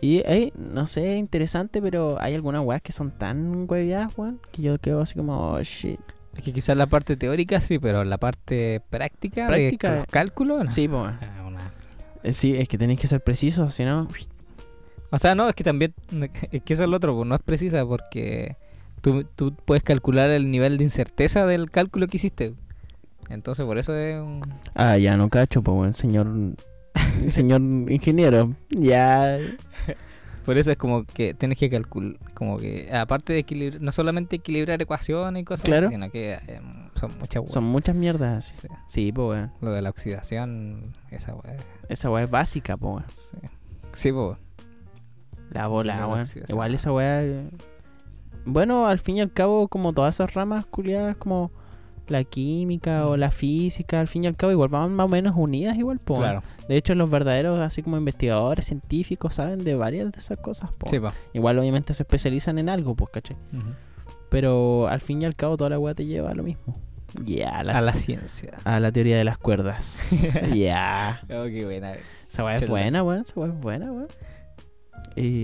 Y no sé, interesante, pero hay algunas weas que son tan hueviadas, weón, que yo quedo así como, oh shit. Es que quizás la parte teórica sí, pero la parte práctica, Práctica, de los cálculos, no. Sí. Ah, una- Eh, Sí, es que tenéis que ser precisos, si no. O sea, no, es que también, es que eso es lo otro, pues no es precisa porque tú, tú puedes calcular el nivel de incerteza del cálculo que hiciste. Entonces, por eso es un... Ah, ya no cacho, pues, weón, señor. señor ingeniero. Ya. Por eso es como que tienes que calcular, como que aparte de equilibrar, no solamente equilibrar ecuaciones y cosas Claro. así, sino que eh, son muchas Son muchas mierdas. Sí. Sí, pues, weón. Lo de la oxidación, esa weá. Esa wea es básica, pues, weón. Sí, sí po. La bola, La weón. Igual esa weá. eh, Bueno, al fin y al cabo, como todas esas ramas culiadas, como la química o la física, al fin y al cabo, igual van más o menos unidas, igual, po. Claro. De hecho, los verdaderos, así como investigadores científicos, saben de varias de esas cosas, po. Sí. Igual, obviamente, se especializan en algo, pues, ¿cachai? Pero al fin y al cabo, toda la weá te lleva a lo mismo. Ya, A la ciencia. a la teoría de las cuerdas. Ya. Oh, qué buena. Esa weá es buena, weón. Esa weá es buena, weón.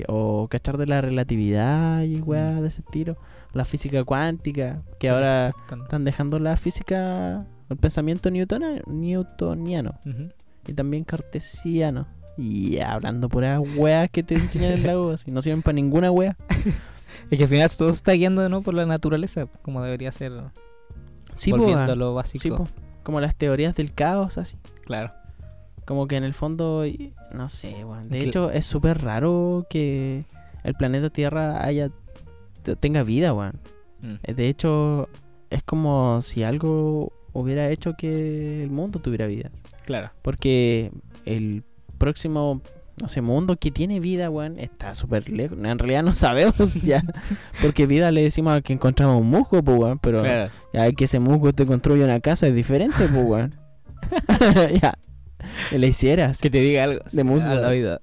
O cachar de la relatividad y weá de ese tiro. La física cuántica, que ahora están dejando la física, el pensamiento newtona- newtoniano y también cartesiano. Y hablando puras weas que te enseñan en la U, así no sirven para ninguna wea. Es que al final todo se está guiando ¿no? por la naturaleza, como debería ser. Sí, po, volviendo a weón. lo Sí, básico. po. Como las teorías del caos, así. Claro. Como que en el fondo, y- no sé, weón. De hecho, es súper raro que el planeta Tierra haya tenga vida, weón. Mm. Eh, De hecho, es como si algo hubiera hecho que el mundo tuviera vida. Claro. Porque el próximo, no sé, mundo que tiene vida, weón, está súper lejos. En realidad no sabemos ya. Porque vida le decimos a que encontramos un musgo, pues, weón. Pero claro. ya que ese musgo te construye una casa es diferente, pues, weón. ya. Que le hicieras. Que te diga algo. De musgos. al oído.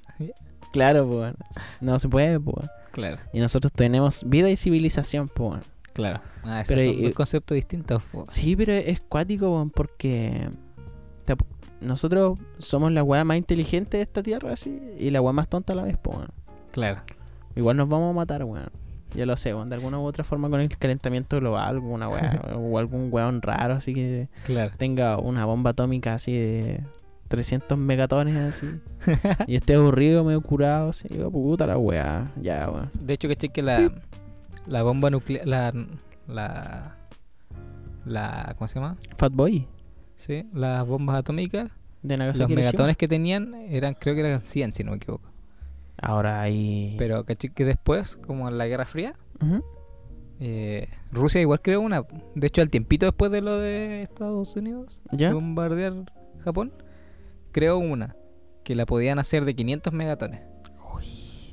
Claro, pues, weón. No se puede, pues, weón. Claro. Y nosotros tenemos vida y civilización, pues. Claro. Ah, esos Pero, son dos conceptos distintos. po. Sí, pero es cuático, porque nosotros somos la weá más inteligente de esta tierra, así, y la weá más tonta a la vez, po, weón. Claro. Igual nos vamos a matar, weón. Ya lo sé, weón, de alguna u otra forma con el calentamiento global, alguna weá, o algún weón raro, así que Claro. tenga una bomba atómica así de 300 megatones, así, y esté aburrido, medio curado, así, digo, puta la weá, ya, weón. De hecho, que que la, la bomba nuclear. La, la. La. ¿Cómo se llama? Fatboy, Sí, las bombas atómicas. de Los Nagasaki Hiroshima. megatones que tenían eran, creo que eran 100, si no me equivoco. Ahora hay... Pero caché que después, como en la Guerra Fría, eh, Rusia igual creó una. De hecho, al tiempito después de lo de Estados Unidos, ¿Ya? de bombardear Japón, creó una que la podían hacer de 500 megatones.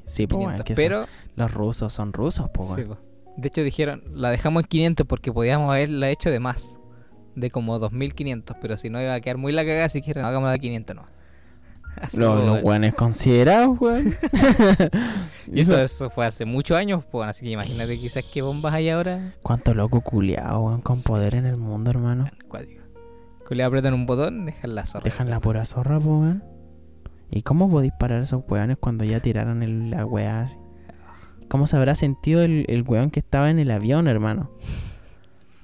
Sí, pues, 500, que son- pero, los rusos son rusos, sí, po. de hecho dijeron, la dejamos en 500 porque podíamos haberla hecho de más, de como 2500, pero si no iba a quedar muy la cagada, si quieren, hagámosla de 500 no. Así Los, los weones considerados, weón. Y eso, eso fue hace muchos años, pues, así que imagínate quizás qué bombas hay ahora. Cuánto loco culiado, weón, con poder en el mundo, hermano. Cuático. Que le apretan un botón, dejan la zorra. Dejan la pura zorra, po, weón. ¿Y cómo podéis parar a esos weones cuando ya tiraron el, la weá así? ¿Cómo se habrá sentido el, el weón que estaba en el avión, hermano?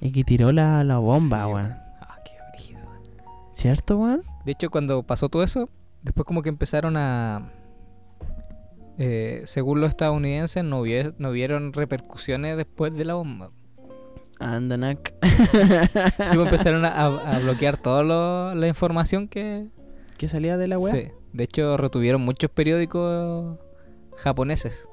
Y que tiró la, la bomba, Sí, weón. Ah, qué brígido, weón. ¿Cierto, weón? De hecho, cuando pasó todo eso, después como que empezaron a... eh, según los estadounidenses, no, hubie- no hubieron repercusiones después de la bomba. Andanak. Sí, pues, empezaron a, a- a bloquear toda la información que... ¿Qué salía de la weá? Sí. De hecho, retuvieron muchos periódicos japoneses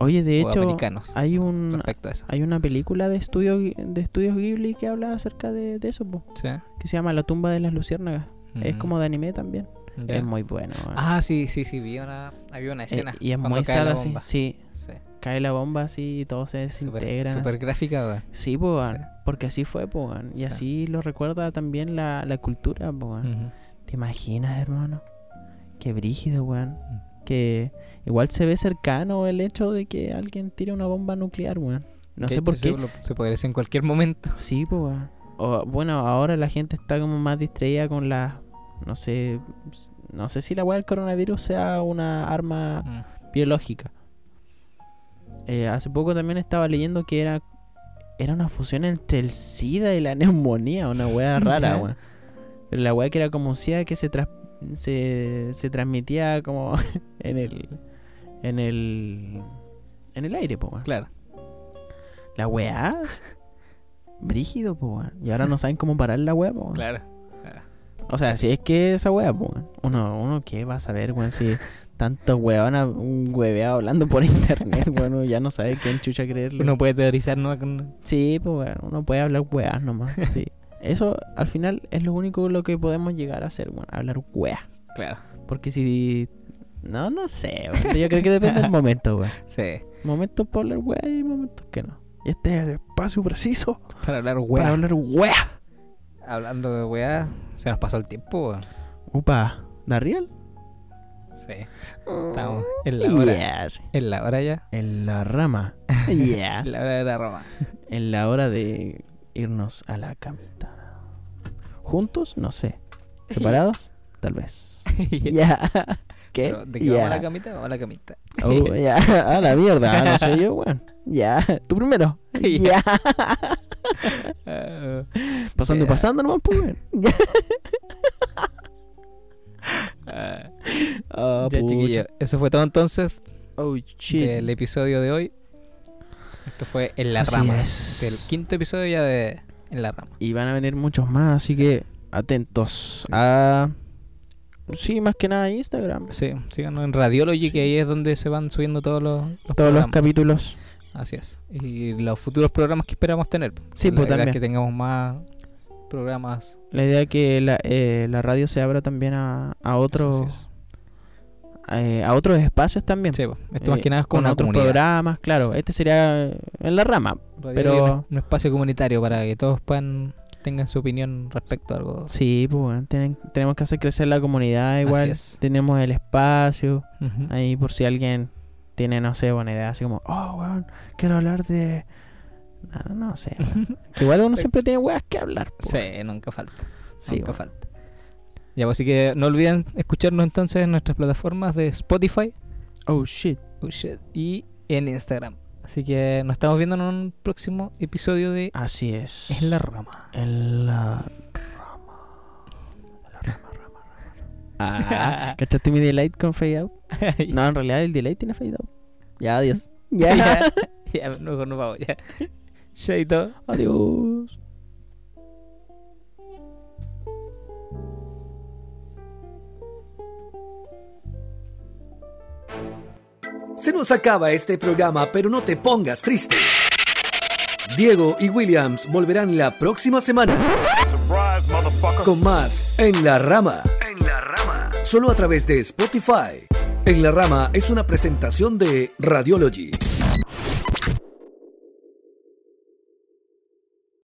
Oye, de hecho, americanos hay un respecto a eso. hay una película de estudio de estudios Ghibli que habla acerca de, de eso, po, Sí. que se llama La tumba de las luciérnagas. Es Mm. como de anime también. Es muy bueno. Ah, sí, sí, sí, vi una, había una Eh, escena. y es muy cae la sad así. bomba. Sí, Sí. Cae la bomba así y todo se desintegra. súper gráfica, weón. Sí, po, Sí. porque así fue, po, weón, y Sí. así lo recuerda también la, la cultura, po. Ujú. ¿Te imaginas, hermano? Qué brígido, weón. Mm. Que igual se ve cercano el hecho de que alguien tire una bomba nuclear, weón. No De sé hecho, por qué. lo- se puede decir en cualquier momento. Sí, pues, bueno, ahora la gente está como más distraída con la... No sé... No sé si la weá del coronavirus sea una arma Mm. biológica. Eh, hace poco también estaba leyendo que era era una fusión entre el SIDA y la neumonía, una weá rara, weón. Pero la weá que era como SIDA que se, tras- se, se transmitía como en el en el en el aire, po. Claro. La weá brígido, po, weón. Y ahora no saben cómo parar la weá, po. Claro. O sea, si es que esa weá, weón. Uno, uno qué va a saber, weón, si tanto weón, un hueveado hablando por internet, uno ya no sabe quién chucha creerle. Uno puede teorizar, ¿no? Sí, pues weón, uno puede hablar weas nomás, sí. Eso al final es lo único lo que podemos llegar a hacer, weón, hablar weas. Claro. Porque si No, no sé, weón. Yo creo que depende del momento, weón. Sí. Momentos para hablar weá y momentos que no. Y este es el espacio preciso Para hablar para weá. hablar weá. Hablando de weá, se nos pasó el tiempo, weón. Upa, ¿da real? Sí. Estamos en la hora. Yes. En la hora ya. En la rama. En Yes. la hora de la Roma. En la hora de irnos a la camita. ¿Juntos? No sé. ¿Separados? Tal vez. Ya. ¿Qué? Pero, ¿De qué vamos a la camita? Vamos a la camita. Oh, ya. A la mierda. Ah, No sé yo, weón. Ya. Tú primero. Ya. Ah, Pasando y Ya. pasando nomás, pues, weón. Ah, ya. Eso fue todo entonces Oh, shit. del episodio de hoy. Esto fue En la Así Rama. es. Del quinto episodio ya de En la Rama. Y van a venir muchos más, así que atentos a... Sí, más que nada a Instagram. Sí, síganos en Radiology, que ahí es donde se van subiendo todos los, los Todos los programas. capítulos. Así es. Y los futuros programas que esperamos tener. Sí, La pues, idea es también. que tengamos más programas. La idea es que la, eh, la radio se abra también a, a otros. Eh, a otros espacios también. Sí, pues, esto más Eh, que nada es con otros comunidad. programas, claro. Sí. Este sería eh, en la rama. Pero- un, espacio comunitario para que todos puedan tengan su opinión respecto a algo. Sí, pues bueno, tienen- tenemos que hacer crecer la comunidad igual. Tenemos el espacio. Ahí por si alguien tiene, no sé, buena idea. Así como, oh, weón, quiero hablar de... No, no sé. que igual uno siempre tiene weas que hablar. po. Sí, nunca falta. Sí, nunca falta. Ya, pues, así que no olviden escucharnos entonces en nuestras plataformas de Spotify Oh, shit. oh, shit, y en Instagram. Así que nos estamos viendo en un próximo episodio de Así es. En la Rama. En la rama. En la rama, rama, rama. Ah, ¿cachaste mi delay con fade out? No, en realidad el delay tiene fade out. Ya, adiós. ya, Ya. ya, mejor nos vamos, ya. Chaito. adiós. Se nos acaba este programa, pero no te pongas triste. Diego y Williams volverán la próxima semana con más En la Rama. En la Rama. Solo a través de Spotify. En la Rama es una presentación de Radiology.